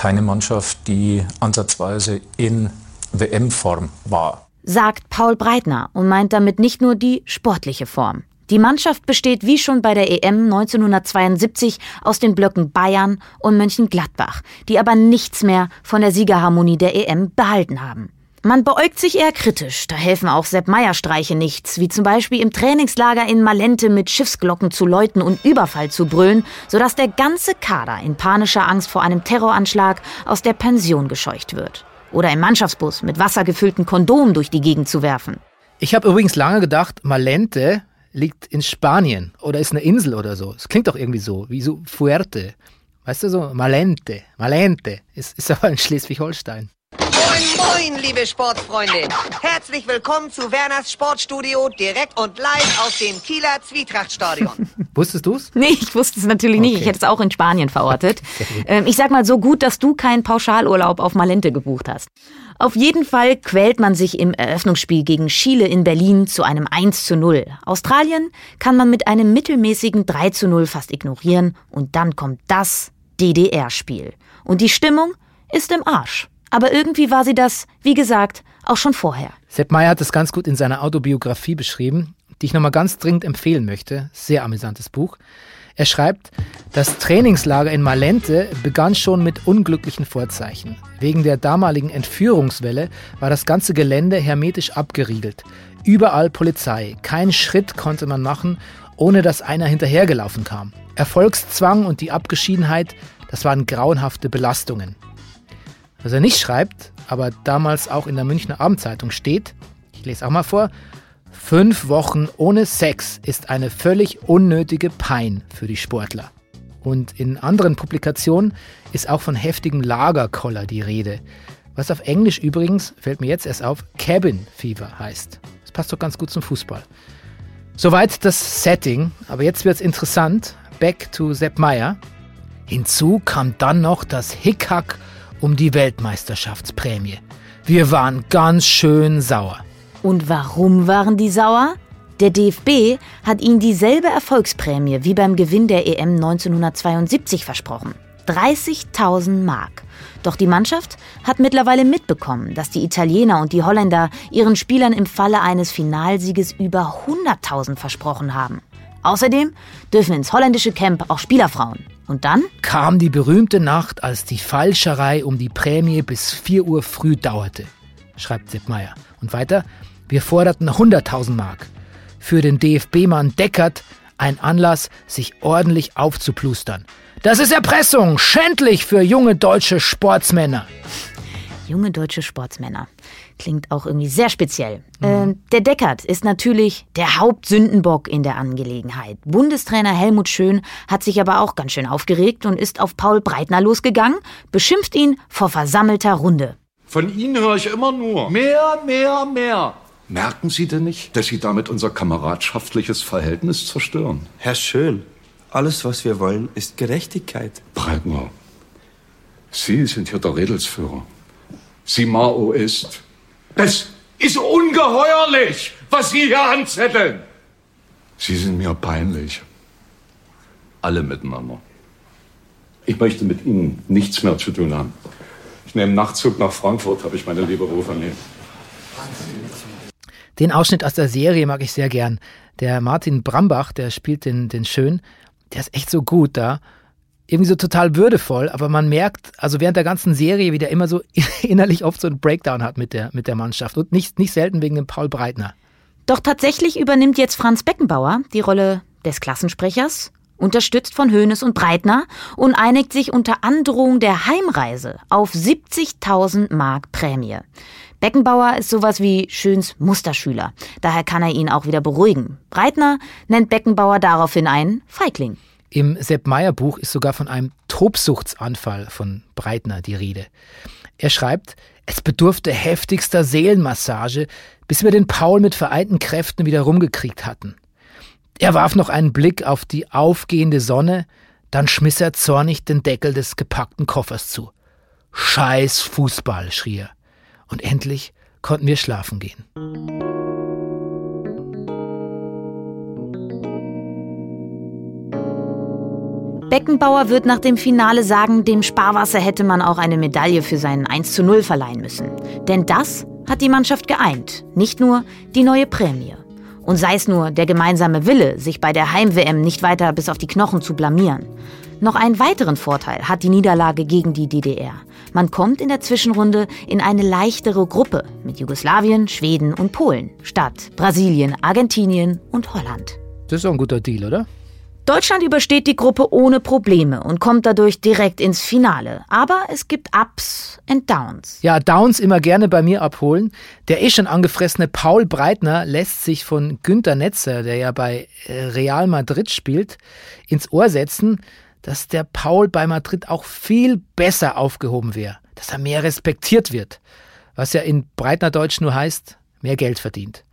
keine Mannschaft, die ansatzweise in WM-Form war. Sagt Paul Breitner und meint damit nicht nur die sportliche Form. Die Mannschaft besteht wie schon bei der EM 1972 aus den Blöcken Bayern und Mönchengladbach, die aber nichts mehr von der Siegerharmonie der EM behalten haben. Man beäugt sich eher kritisch, da helfen auch Sepp Meier Streiche nichts, wie zum Beispiel im Trainingslager in Malente mit Schiffsglocken zu läuten und Überfall zu brüllen, sodass der ganze Kader in panischer Angst vor einem Terroranschlag aus der Pension gescheucht wird. Oder im Mannschaftsbus mit wassergefüllten Kondomen durch die Gegend zu werfen. Ich habe übrigens lange gedacht, Malente liegt in Spanien oder ist eine Insel oder so. Es klingt doch irgendwie so, wie so Fuerte. Weißt du so, Malente, Malente, ist, ist aber in Schleswig-Holstein. Moin, moin, liebe Sportfreunde. Herzlich willkommen zu Werners Sportstudio, direkt und live aus dem Kieler Zwietrachtstadion. Wusstest du's? Nee, ich wusste es natürlich okay. nicht. Ich hätte es auch in Spanien verortet. ähm, ich sag mal so gut, dass du keinen Pauschalurlaub auf Malente gebucht hast. Auf jeden Fall quält man sich im Eröffnungsspiel gegen Chile in Berlin zu einem 1 zu 0. Australien kann man mit einem mittelmäßigen 3 zu 0 fast ignorieren und dann kommt das DDR-Spiel. Und die Stimmung ist im Arsch. Aber irgendwie war sie das, wie gesagt, auch schon vorher. Sepp Meyer hat es ganz gut in seiner Autobiografie beschrieben, die ich nochmal ganz dringend empfehlen möchte. Sehr amüsantes Buch. Er schreibt, das Trainingslager in Malente begann schon mit unglücklichen Vorzeichen. Wegen der damaligen Entführungswelle war das ganze Gelände hermetisch abgeriegelt. Überall Polizei. Keinen Schritt konnte man machen, ohne dass einer hinterhergelaufen kam. Erfolgszwang und die Abgeschiedenheit, das waren grauenhafte Belastungen. Was er nicht schreibt, aber damals auch in der Münchner Abendzeitung steht, ich lese auch mal vor, fünf Wochen ohne Sex ist eine völlig unnötige Pein für die Sportler. Und in anderen Publikationen ist auch von heftigem Lagerkoller die Rede. Was auf Englisch übrigens, fällt mir jetzt erst auf, Cabin Fever heißt. Das passt doch ganz gut zum Fußball. Soweit das Setting, aber jetzt wird es interessant. Back to Sepp Meyer. Hinzu kam dann noch das Hickhack um die Weltmeisterschaftsprämie. Wir waren ganz schön sauer. Und warum waren die sauer? Der DFB hat ihnen dieselbe Erfolgsprämie wie beim Gewinn der EM 1972 versprochen. 30.000 Mark. Doch die Mannschaft hat mittlerweile mitbekommen, dass die Italiener und die Holländer ihren Spielern im Falle eines Finalsieges über 100.000 versprochen haben. Außerdem dürfen ins holländische Camp auch Spielerfrauen. Und dann kam die berühmte Nacht, als die Falscherei um die Prämie bis 4 Uhr früh dauerte, schreibt Sepp Meier. Und weiter, wir forderten 100.000 Mark. Für den DFB-Mann Deckert ein Anlass, sich ordentlich aufzuplustern. Das ist Erpressung, schändlich für junge deutsche Sportsmänner. Junge deutsche Sportsmänner. Klingt auch irgendwie sehr speziell. Mhm. Äh, der Deckert ist natürlich der Hauptsündenbock in der Angelegenheit. Bundestrainer Helmut Schön hat sich aber auch ganz schön aufgeregt und ist auf Paul Breitner losgegangen, beschimpft ihn vor versammelter Runde. Von Ihnen höre ich immer nur mehr, mehr, mehr. Merken Sie denn nicht, dass Sie damit unser kameradschaftliches Verhältnis zerstören? Herr Schön, alles, was wir wollen, ist Gerechtigkeit. Breitner, Sie sind hier der Redelsführer. Sie Maoist. Das ist ungeheuerlich, was Sie hier anzetteln. Sie sind mir peinlich. Alle miteinander. Ich möchte mit Ihnen nichts mehr zu tun haben. Ich nehme Nachtzug nach Frankfurt, habe ich meine liebe Rufernie. Den Ausschnitt aus der Serie mag ich sehr gern. Der Martin Brambach, der spielt den, den Schön, der ist echt so gut da irgendwie so total würdevoll, aber man merkt, also während der ganzen Serie, wie der immer so innerlich oft so einen Breakdown hat mit der, mit der Mannschaft und nicht, nicht selten wegen dem Paul Breitner. Doch tatsächlich übernimmt jetzt Franz Beckenbauer die Rolle des Klassensprechers, unterstützt von Hoeneß und Breitner und einigt sich unter Androhung der Heimreise auf 70.000 Mark Prämie. Beckenbauer ist sowas wie Schöns Musterschüler. Daher kann er ihn auch wieder beruhigen. Breitner nennt Beckenbauer daraufhin einen Feigling. Im Sepp Meyer Buch ist sogar von einem Tobsuchtsanfall von Breitner die Rede. Er schreibt, es bedurfte heftigster Seelenmassage, bis wir den Paul mit vereinten Kräften wieder rumgekriegt hatten. Er warf noch einen Blick auf die aufgehende Sonne, dann schmiss er zornig den Deckel des gepackten Koffers zu. Scheiß Fußball, schrie er. Und endlich konnten wir schlafen gehen. Beckenbauer wird nach dem Finale sagen, dem Sparwasser hätte man auch eine Medaille für seinen 1 zu 0 verleihen müssen. Denn das hat die Mannschaft geeint, nicht nur die neue Prämie. Und sei es nur der gemeinsame Wille, sich bei der Heim-WM nicht weiter bis auf die Knochen zu blamieren. Noch einen weiteren Vorteil hat die Niederlage gegen die DDR. Man kommt in der Zwischenrunde in eine leichtere Gruppe mit Jugoslawien, Schweden und Polen statt Brasilien, Argentinien und Holland. Das ist auch ein guter Deal, oder? Deutschland übersteht die Gruppe ohne Probleme und kommt dadurch direkt ins Finale. Aber es gibt Ups und Downs. Ja, Downs immer gerne bei mir abholen. Der eh schon angefressene Paul Breitner lässt sich von Günter Netzer, der ja bei äh, Real Madrid spielt, ins Ohr setzen, dass der Paul bei Madrid auch viel besser aufgehoben wäre, dass er mehr respektiert wird, was ja in Breitner Deutsch nur heißt, mehr Geld verdient.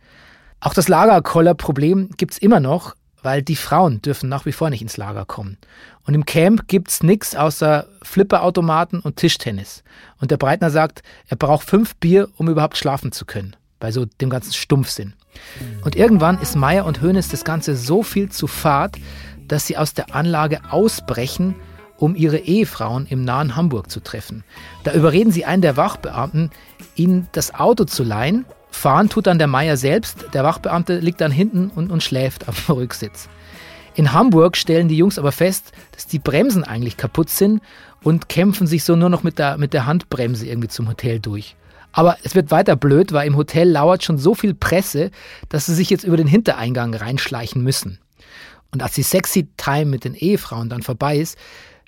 Auch das Lagerkoller-Problem gibt's immer noch, weil die Frauen dürfen nach wie vor nicht ins Lager kommen. Und im Camp gibt's nichts außer Flipperautomaten und Tischtennis. Und der Breitner sagt, er braucht fünf Bier, um überhaupt schlafen zu können. Bei so dem ganzen Stumpfsinn. Und irgendwann ist Meier und Hönes das Ganze so viel zu fad, dass sie aus der Anlage ausbrechen, um ihre Ehefrauen im nahen Hamburg zu treffen. Da überreden sie einen der Wachbeamten, ihnen das Auto zu leihen Fahren tut dann der Meier selbst, der Wachbeamte liegt dann hinten und, und schläft am Rücksitz. In Hamburg stellen die Jungs aber fest, dass die Bremsen eigentlich kaputt sind und kämpfen sich so nur noch mit der, mit der Handbremse irgendwie zum Hotel durch. Aber es wird weiter blöd, weil im Hotel lauert schon so viel Presse, dass sie sich jetzt über den Hintereingang reinschleichen müssen. Und als die Sexy Time mit den Ehefrauen dann vorbei ist,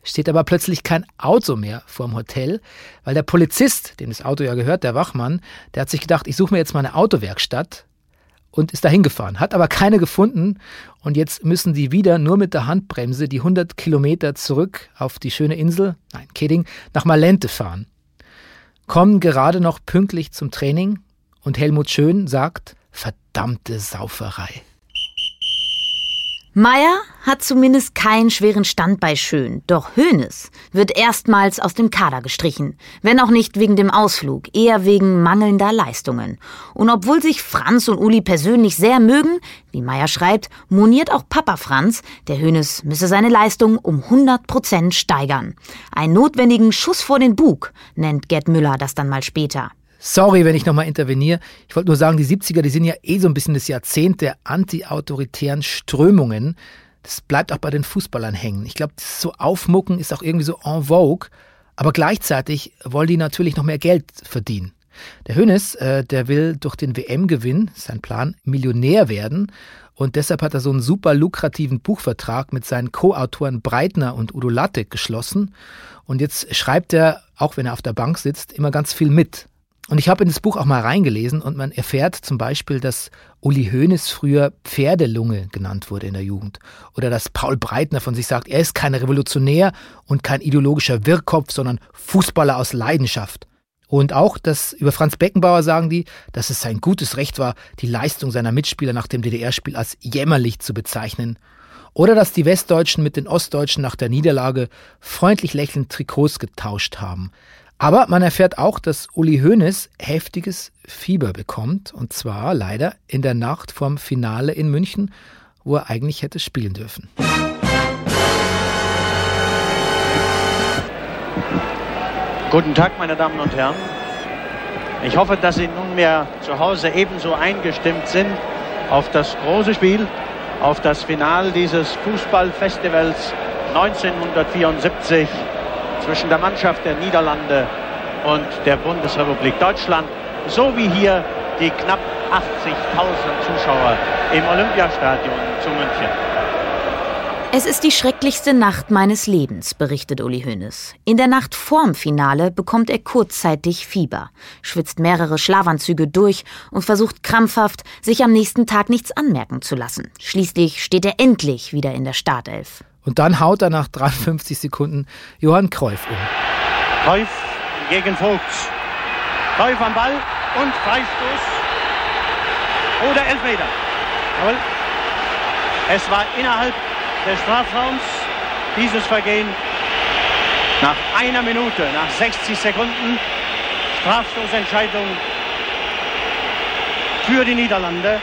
steht aber plötzlich kein Auto mehr vorm Hotel, weil der Polizist, dem das Auto ja gehört, der Wachmann, der hat sich gedacht, ich suche mir jetzt mal eine Autowerkstatt und ist dahin gefahren, hat aber keine gefunden und jetzt müssen die wieder nur mit der Handbremse die 100 Kilometer zurück auf die schöne Insel, nein, Kidding, nach Malente fahren. Kommen gerade noch pünktlich zum Training und Helmut Schön sagt, verdammte Sauferei. Meier hat zumindest keinen schweren Stand bei Schön, doch Hoeneß wird erstmals aus dem Kader gestrichen, wenn auch nicht wegen dem Ausflug, eher wegen mangelnder Leistungen. Und obwohl sich Franz und Uli persönlich sehr mögen, wie Meier schreibt, moniert auch Papa Franz, der Hoeneß müsse seine Leistung um 100 Prozent steigern. Einen notwendigen Schuss vor den Bug nennt Gerd Müller das dann mal später. Sorry, wenn ich nochmal interveniere. Ich wollte nur sagen, die 70er, die sind ja eh so ein bisschen das Jahrzehnt der anti-autoritären Strömungen. Das bleibt auch bei den Fußballern hängen. Ich glaube, so Aufmucken ist auch irgendwie so en vogue. Aber gleichzeitig wollen die natürlich noch mehr Geld verdienen. Der Hönes, äh, der will durch den WM-Gewinn, sein Plan, Millionär werden. Und deshalb hat er so einen super lukrativen Buchvertrag mit seinen Co-Autoren Breitner und Udo Lattek geschlossen. Und jetzt schreibt er, auch wenn er auf der Bank sitzt, immer ganz viel mit. Und ich habe in das Buch auch mal reingelesen und man erfährt zum Beispiel, dass Uli Hoeneß früher Pferdelunge genannt wurde in der Jugend. Oder dass Paul Breitner von sich sagt, er ist kein Revolutionär und kein ideologischer Wirrkopf, sondern Fußballer aus Leidenschaft. Und auch, dass über Franz Beckenbauer sagen die, dass es sein gutes Recht war, die Leistung seiner Mitspieler nach dem DDR-Spiel als jämmerlich zu bezeichnen. Oder dass die Westdeutschen mit den Ostdeutschen nach der Niederlage freundlich lächelnd Trikots getauscht haben. Aber man erfährt auch, dass Uli Hoeneß heftiges Fieber bekommt. Und zwar leider in der Nacht vorm Finale in München, wo er eigentlich hätte spielen dürfen. Guten Tag, meine Damen und Herren. Ich hoffe, dass Sie nunmehr zu Hause ebenso eingestimmt sind auf das große Spiel, auf das Finale dieses Fußballfestivals 1974 zwischen der Mannschaft der Niederlande und der Bundesrepublik Deutschland, so wie hier die knapp 80.000 Zuschauer im Olympiastadion zu München. Es ist die schrecklichste Nacht meines Lebens, berichtet Uli Hoeneß. In der Nacht vorm Finale bekommt er kurzzeitig Fieber, schwitzt mehrere Schlafanzüge durch und versucht krampfhaft, sich am nächsten Tag nichts anmerken zu lassen. Schließlich steht er endlich wieder in der Startelf. Und dann haut er nach 53 Sekunden Johann Cruyff um. Cruyff gegen Vogts. Cruyff am Ball und Freistoß. Oder Elfmeter. Jawohl. Es war innerhalb des Strafraums dieses Vergehen. Nach einer Minute, nach 60 Sekunden, Strafstoßentscheidung für die Niederlande.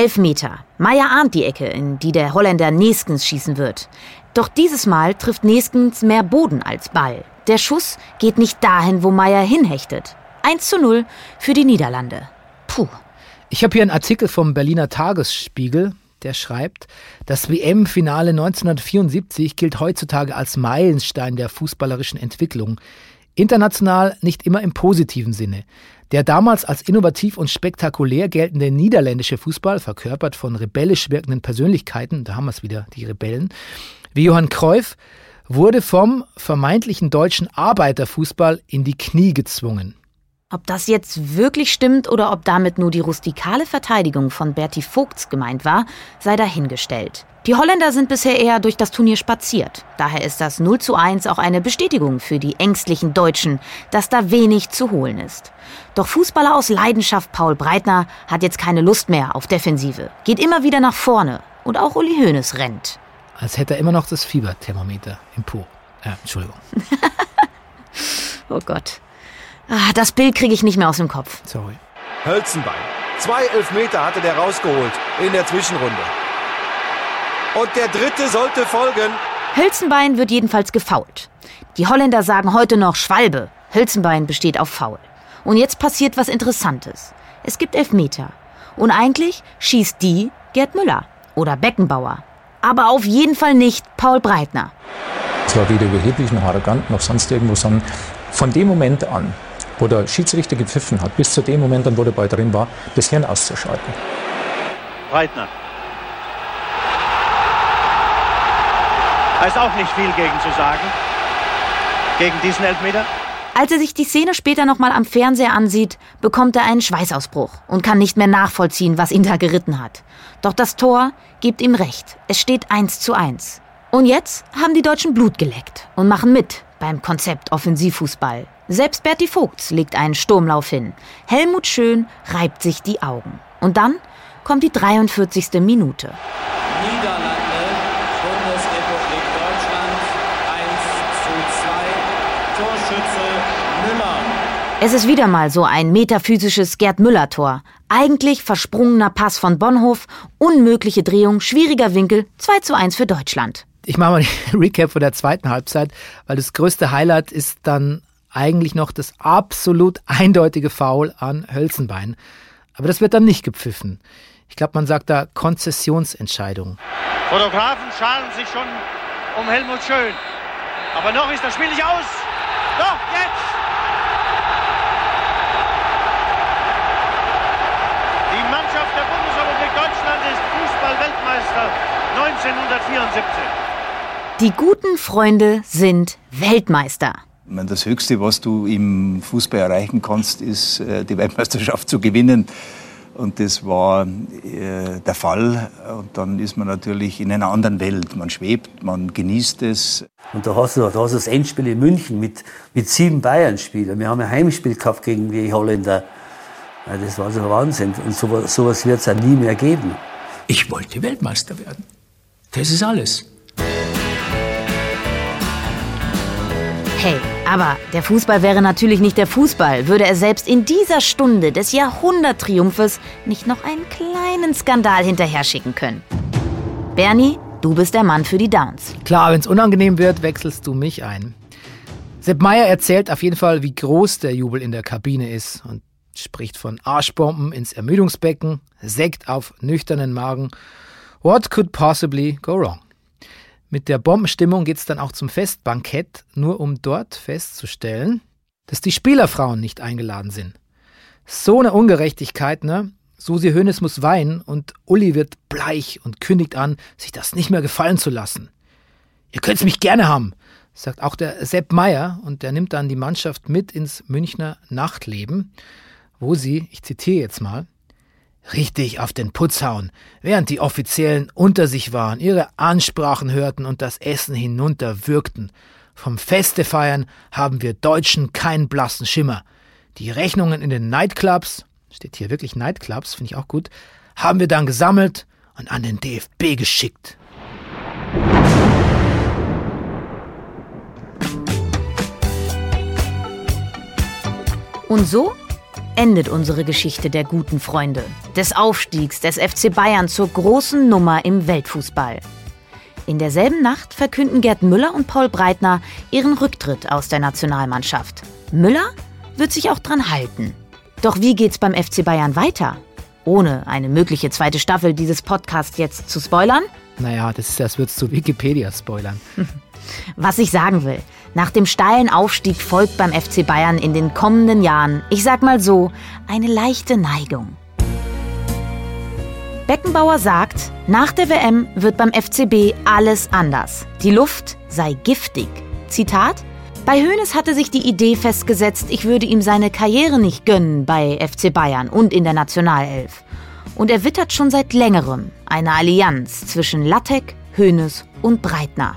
Elfmeter. Meier ahnt die Ecke, in die der Holländer Neskens schießen wird. Doch dieses Mal trifft Neskens mehr Boden als Ball. Der Schuss geht nicht dahin, wo Meier hinhechtet. 1 zu 0 für die Niederlande. Puh. Ich habe hier einen Artikel vom Berliner Tagesspiegel, der schreibt, das WM-Finale 1974 gilt heutzutage als Meilenstein der fußballerischen Entwicklung. International nicht immer im positiven Sinne. Der damals als innovativ und spektakulär geltende niederländische Fußball, verkörpert von rebellisch wirkenden Persönlichkeiten, da haben wir es wieder, die Rebellen, wie Johann Cruyff, wurde vom vermeintlichen deutschen Arbeiterfußball in die Knie gezwungen. Ob das jetzt wirklich stimmt oder ob damit nur die rustikale Verteidigung von Berti Vogts gemeint war, sei dahingestellt. Die Holländer sind bisher eher durch das Turnier spaziert. Daher ist das 0 zu 1 auch eine Bestätigung für die ängstlichen Deutschen, dass da wenig zu holen ist. Doch Fußballer aus Leidenschaft Paul Breitner hat jetzt keine Lust mehr auf Defensive, geht immer wieder nach vorne und auch Uli Hoeneß rennt. Als hätte er immer noch das Fieberthermometer im Po. Äh, Entschuldigung. oh Gott. Ah, das Bild kriege ich nicht mehr aus dem Kopf. Sorry. Hölzenbein. Zwei Elfmeter hatte der rausgeholt in der Zwischenrunde. Und der dritte sollte folgen. Hölzenbein wird jedenfalls gefault. Die Holländer sagen heute noch Schwalbe. Hölzenbein besteht auf Foul. Und jetzt passiert was Interessantes. Es gibt Elfmeter. Und eigentlich schießt die Gerd Müller oder Beckenbauer. Aber auf jeden Fall nicht Paul Breitner. Es war weder überheblich noch arrogant noch sonst irgendwo, sondern von dem Moment an, wo der Schiedsrichter gepfiffen hat, bis zu dem Moment an, wo der Ball drin war, das Hirn auszuschalten. Breitner. Da ist auch nicht viel gegen zu sagen. Gegen diesen Elfmeter. Als er sich die Szene später nochmal am Fernseher ansieht, bekommt er einen Schweißausbruch und kann nicht mehr nachvollziehen, was ihn da geritten hat. Doch das Tor gibt ihm recht. Es steht 1 zu 1. Und jetzt haben die Deutschen Blut geleckt und machen mit beim Konzept Offensivfußball. Selbst Berti Vogts legt einen Sturmlauf hin. Helmut Schön reibt sich die Augen. Und dann kommt die 43. Minute. Niederlande, Bundesrepublik Deutschland, 1 zu 2, Torschütze Müller. Es ist wieder mal so ein metaphysisches Gerd Müller-Tor. Eigentlich versprungener Pass von Bonhof, unmögliche Drehung, schwieriger Winkel, 2 zu 1 für Deutschland. Ich mache mal den Recap von der zweiten Halbzeit, weil das größte Highlight ist dann eigentlich noch das absolut eindeutige Foul an Hölzenbein. Aber das wird dann nicht gepfiffen. Ich glaube, man sagt da Konzessionsentscheidung. Fotografen scharen sich schon um Helmut Schön. Aber noch ist das Spiel nicht aus. Doch, jetzt! Die Mannschaft der Bundesrepublik Deutschland ist Fußball-Weltmeister 1974. Die guten Freunde sind Weltmeister. Das Höchste, was du im Fußball erreichen kannst, ist äh, die Weltmeisterschaft zu gewinnen. Und das war äh, der Fall. Und dann ist man natürlich in einer anderen Welt. Man schwebt, man genießt es. Und da hast du, da hast du das Endspiel in München mit, mit sieben Bayern-Spielern. Wir haben ein Heimspiel gehabt gegen die Holländer. Ja, das war so Wahnsinn. Und sowas, sowas wird es ja nie mehr geben. Ich wollte Weltmeister werden. Das ist alles. Hey, aber der Fußball wäre natürlich nicht der Fußball, würde er selbst in dieser Stunde des Jahrhunderttriumphes nicht noch einen kleinen Skandal hinterher schicken können. Bernie, du bist der Mann für die Downs. Klar, wenn es unangenehm wird, wechselst du mich ein. Sepp Meyer erzählt auf jeden Fall, wie groß der Jubel in der Kabine ist und spricht von Arschbomben ins Ermüdungsbecken, Sekt auf nüchternen Magen. What could possibly go wrong? Mit der Bombenstimmung geht's dann auch zum Festbankett, nur um dort festzustellen, dass die Spielerfrauen nicht eingeladen sind. So eine Ungerechtigkeit, ne? Susi Hönes muss weinen und Uli wird bleich und kündigt an, sich das nicht mehr gefallen zu lassen. Ihr könnt's mich gerne haben, sagt auch der Sepp Meier und der nimmt dann die Mannschaft mit ins Münchner Nachtleben, wo sie, ich zitiere jetzt mal, richtig auf den Putz hauen, während die Offiziellen unter sich waren, ihre Ansprachen hörten und das Essen hinunterwürgten. Vom Feste feiern haben wir Deutschen keinen blassen Schimmer. Die Rechnungen in den Nightclubs, steht hier wirklich Nightclubs, finde ich auch gut, haben wir dann gesammelt und an den DFB geschickt. Und so endet unsere Geschichte der guten Freunde, des Aufstiegs des FC Bayern zur großen Nummer im Weltfußball. In derselben Nacht verkünden Gerd Müller und Paul Breitner ihren Rücktritt aus der Nationalmannschaft. Müller wird sich auch dran halten. Doch wie geht's beim FC Bayern weiter? Ohne eine mögliche zweite Staffel dieses Podcasts jetzt zu spoilern? Naja, das als würdest du Wikipedia spoilern. Was ich sagen will, nach dem steilen Aufstieg folgt beim FC Bayern in den kommenden Jahren, ich sag mal so, eine leichte Neigung. Beckenbauer sagt, nach der WM wird beim FCB alles anders. Die Luft sei giftig. Zitat: Bei Hoeneß hatte sich die Idee festgesetzt, ich würde ihm seine Karriere nicht gönnen bei FC Bayern und in der Nationalelf. Und er wittert schon seit längerem eine Allianz zwischen Lattek, Hoeneß und Breitner.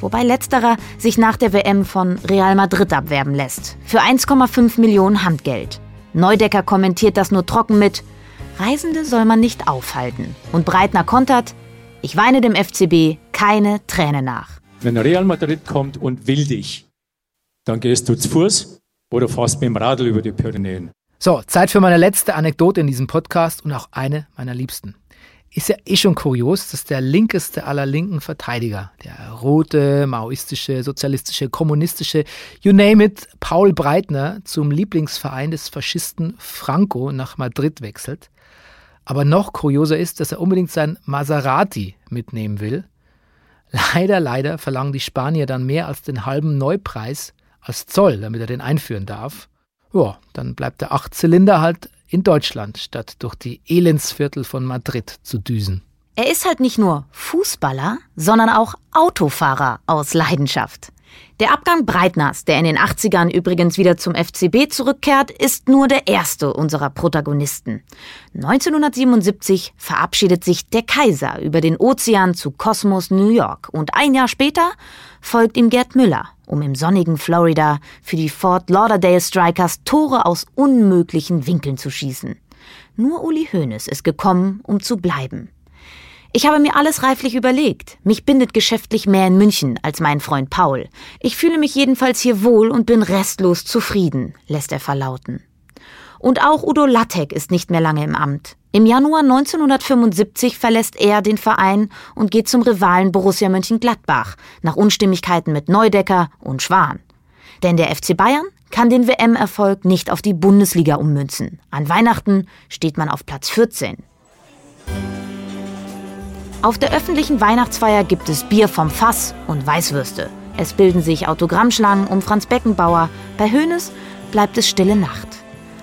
Wobei letzterer sich nach der WM von Real Madrid abwerben lässt. Für 1,5 Millionen Handgeld. Neudecker kommentiert das nur trocken mit Reisende soll man nicht aufhalten. Und Breitner kontert, ich weine dem FCB keine Träne nach. Wenn Real Madrid kommt und will dich, dann gehst du zu Fuß oder fährst mit dem Radl über die Pyrenäen. So, Zeit für meine letzte Anekdote in diesem Podcast und auch eine meiner liebsten. Ist ja eh schon kurios, dass der linkeste aller linken Verteidiger, der rote, maoistische, sozialistische, kommunistische, you name it, Paul Breitner zum Lieblingsverein des Faschisten Franco nach Madrid wechselt. Aber noch kurioser ist, dass er unbedingt sein Maserati mitnehmen will. Leider, leider verlangen die Spanier dann mehr als den halben Neupreis als Zoll, damit er den einführen darf. Ja, dann bleibt der Achtzylinder halt in Deutschland, statt durch die Elendsviertel von Madrid zu düsen. Er ist halt nicht nur Fußballer, sondern auch Autofahrer aus Leidenschaft. Der Abgang Breitners, der in den 80ern übrigens wieder zum FCB zurückkehrt, ist nur der erste unserer Protagonisten. 1977 verabschiedet sich der Kaiser über den Ozean zu Cosmos New York und ein Jahr später folgt ihm Gerd Müller, um im sonnigen Florida für die Fort Lauderdale Strikers Tore aus unmöglichen Winkeln zu schießen. Nur Uli Hoeneß ist gekommen, um zu bleiben. Ich habe mir alles reiflich überlegt. Mich bindet geschäftlich mehr in München als mein Freund Paul. Ich fühle mich jedenfalls hier wohl und bin restlos zufrieden, lässt er verlauten. Und auch Udo Lattek ist nicht mehr lange im Amt. Im Januar 1975 verlässt er den Verein und geht zum Rivalen Borussia Mönchengladbach nach Unstimmigkeiten mit Neudecker und Schwan. Denn der FC Bayern kann den WM-Erfolg nicht auf die Bundesliga ummünzen. An Weihnachten steht man auf Platz 14. Auf der öffentlichen Weihnachtsfeier gibt es Bier vom Fass und Weißwürste. Es bilden sich Autogrammschlangen um Franz Beckenbauer. Bei Hoeneß bleibt es stille Nacht.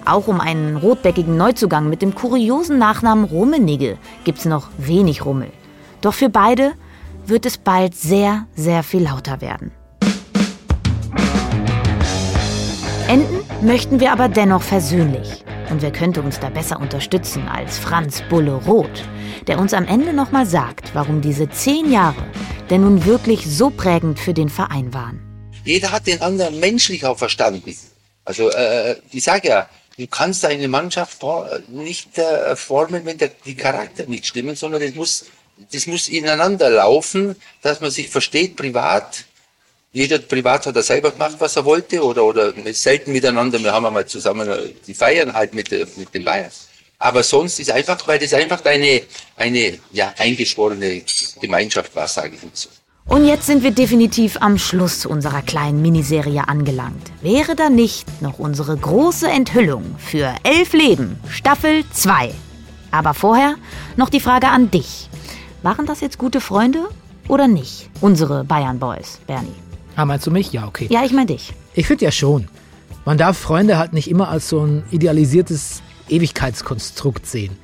Auch um einen rotbäckigen Neuzugang mit dem kuriosen Nachnamen Rummenigge gibt es noch wenig Rummel. Doch für beide wird es bald sehr, sehr viel lauter werden. Enden möchten wir aber dennoch versöhnlich. Und wer könnte uns da besser unterstützen als Franz Bulle Roth, der uns am Ende nochmal sagt, warum diese zehn Jahre denn nun wirklich so prägend für den Verein waren. Jeder hat den anderen menschlich auch verstanden. Also äh, ich sage ja, du kannst deine Mannschaft nicht äh, formen, wenn der, die Charakter nicht stimmen, sondern das muss, das muss ineinander laufen, dass man sich versteht privat. Jeder privat hat er selber gemacht, was er wollte, oder, oder selten miteinander. Wir haben einmal zusammen äh, die Feiern halt mit, äh, mit den Bayern. Aber sonst ist einfach, weil das einfach eine, eine ja, eingeschworene Gemeinschaft war, sage ich mal so. Und jetzt sind wir definitiv am Schluss unserer kleinen Miniserie angelangt. Wäre da nicht noch unsere große Enthüllung für Elf Leben, Staffel 2? Aber vorher noch die Frage an dich. Waren das jetzt gute Freunde oder nicht? Unsere Bayern Boys, Bernie. Ah, meinst du mich? Ja, okay. Ja, ich meine dich. Ich finde ja schon. Man darf Freunde halt nicht immer als so ein idealisiertes Ewigkeitskonstrukt sehen.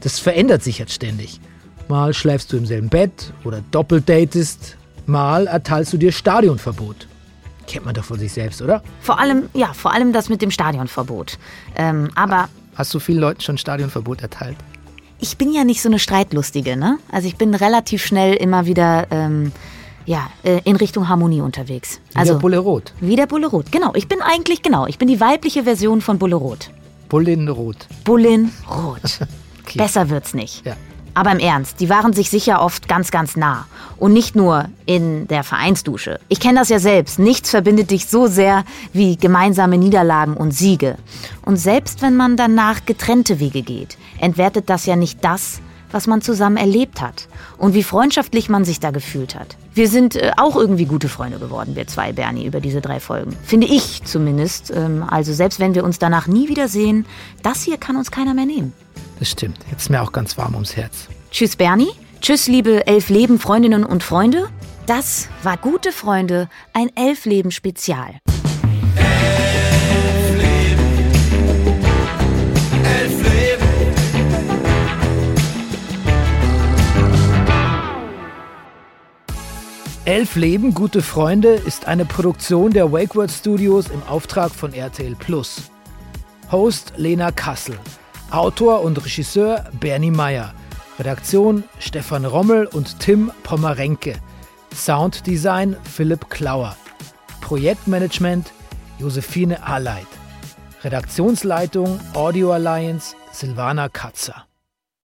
Das verändert sich jetzt ständig. Mal schläfst du im selben Bett oder doppeldatest, mal erteilst du dir Stadionverbot. Kennt man doch von sich selbst, oder? Vor allem, ja, vor allem das mit dem Stadionverbot. Ähm, aber. Hast du vielen Leuten schon Stadionverbot erteilt? Ich bin ja nicht so eine Streitlustige, ne? Also ich bin relativ schnell immer wieder. Ähm, ja, äh, in Richtung Harmonie unterwegs. Wie also, der Bulle Rot. Wie der Bulle Rot, genau. Ich bin eigentlich, genau, ich bin die weibliche Version von Bulle Rot. Bullin Rot. Bullin Rot. okay. Besser wird's nicht. Ja. Aber im Ernst, die waren sich sicher oft ganz, ganz nah. Und nicht nur in der Vereinsdusche. Ich kenne das ja selbst. Nichts verbindet dich so sehr wie gemeinsame Niederlagen und Siege. Und selbst wenn man danach getrennte Wege geht, entwertet das ja nicht das, was man zusammen erlebt hat und wie freundschaftlich man sich da gefühlt hat. Wir sind äh, auch irgendwie gute Freunde geworden, wir zwei, Bernie, über diese drei Folgen. Finde ich zumindest. Ähm, also selbst wenn wir uns danach nie wiedersehen, das hier kann uns keiner mehr nehmen. Das stimmt. Jetzt ist mir auch ganz warm ums Herz. Tschüss, Bernie. Tschüss, liebe Elf-Leben, Freundinnen und Freunde. Das war Gute Freunde, ein Elf-Leben-Spezial. Elf Leben, gute Freunde ist eine Produktion der WakeWord Studios im Auftrag von RTL Plus. Host Lena Kassel. Autor und Regisseur Bernie Meyer. Redaktion Stefan Rommel und Tim Pommerenke. Sounddesign Philipp Klauer. Projektmanagement Josephine Aleit. Redaktionsleitung Audio Alliance Silvana Katzer.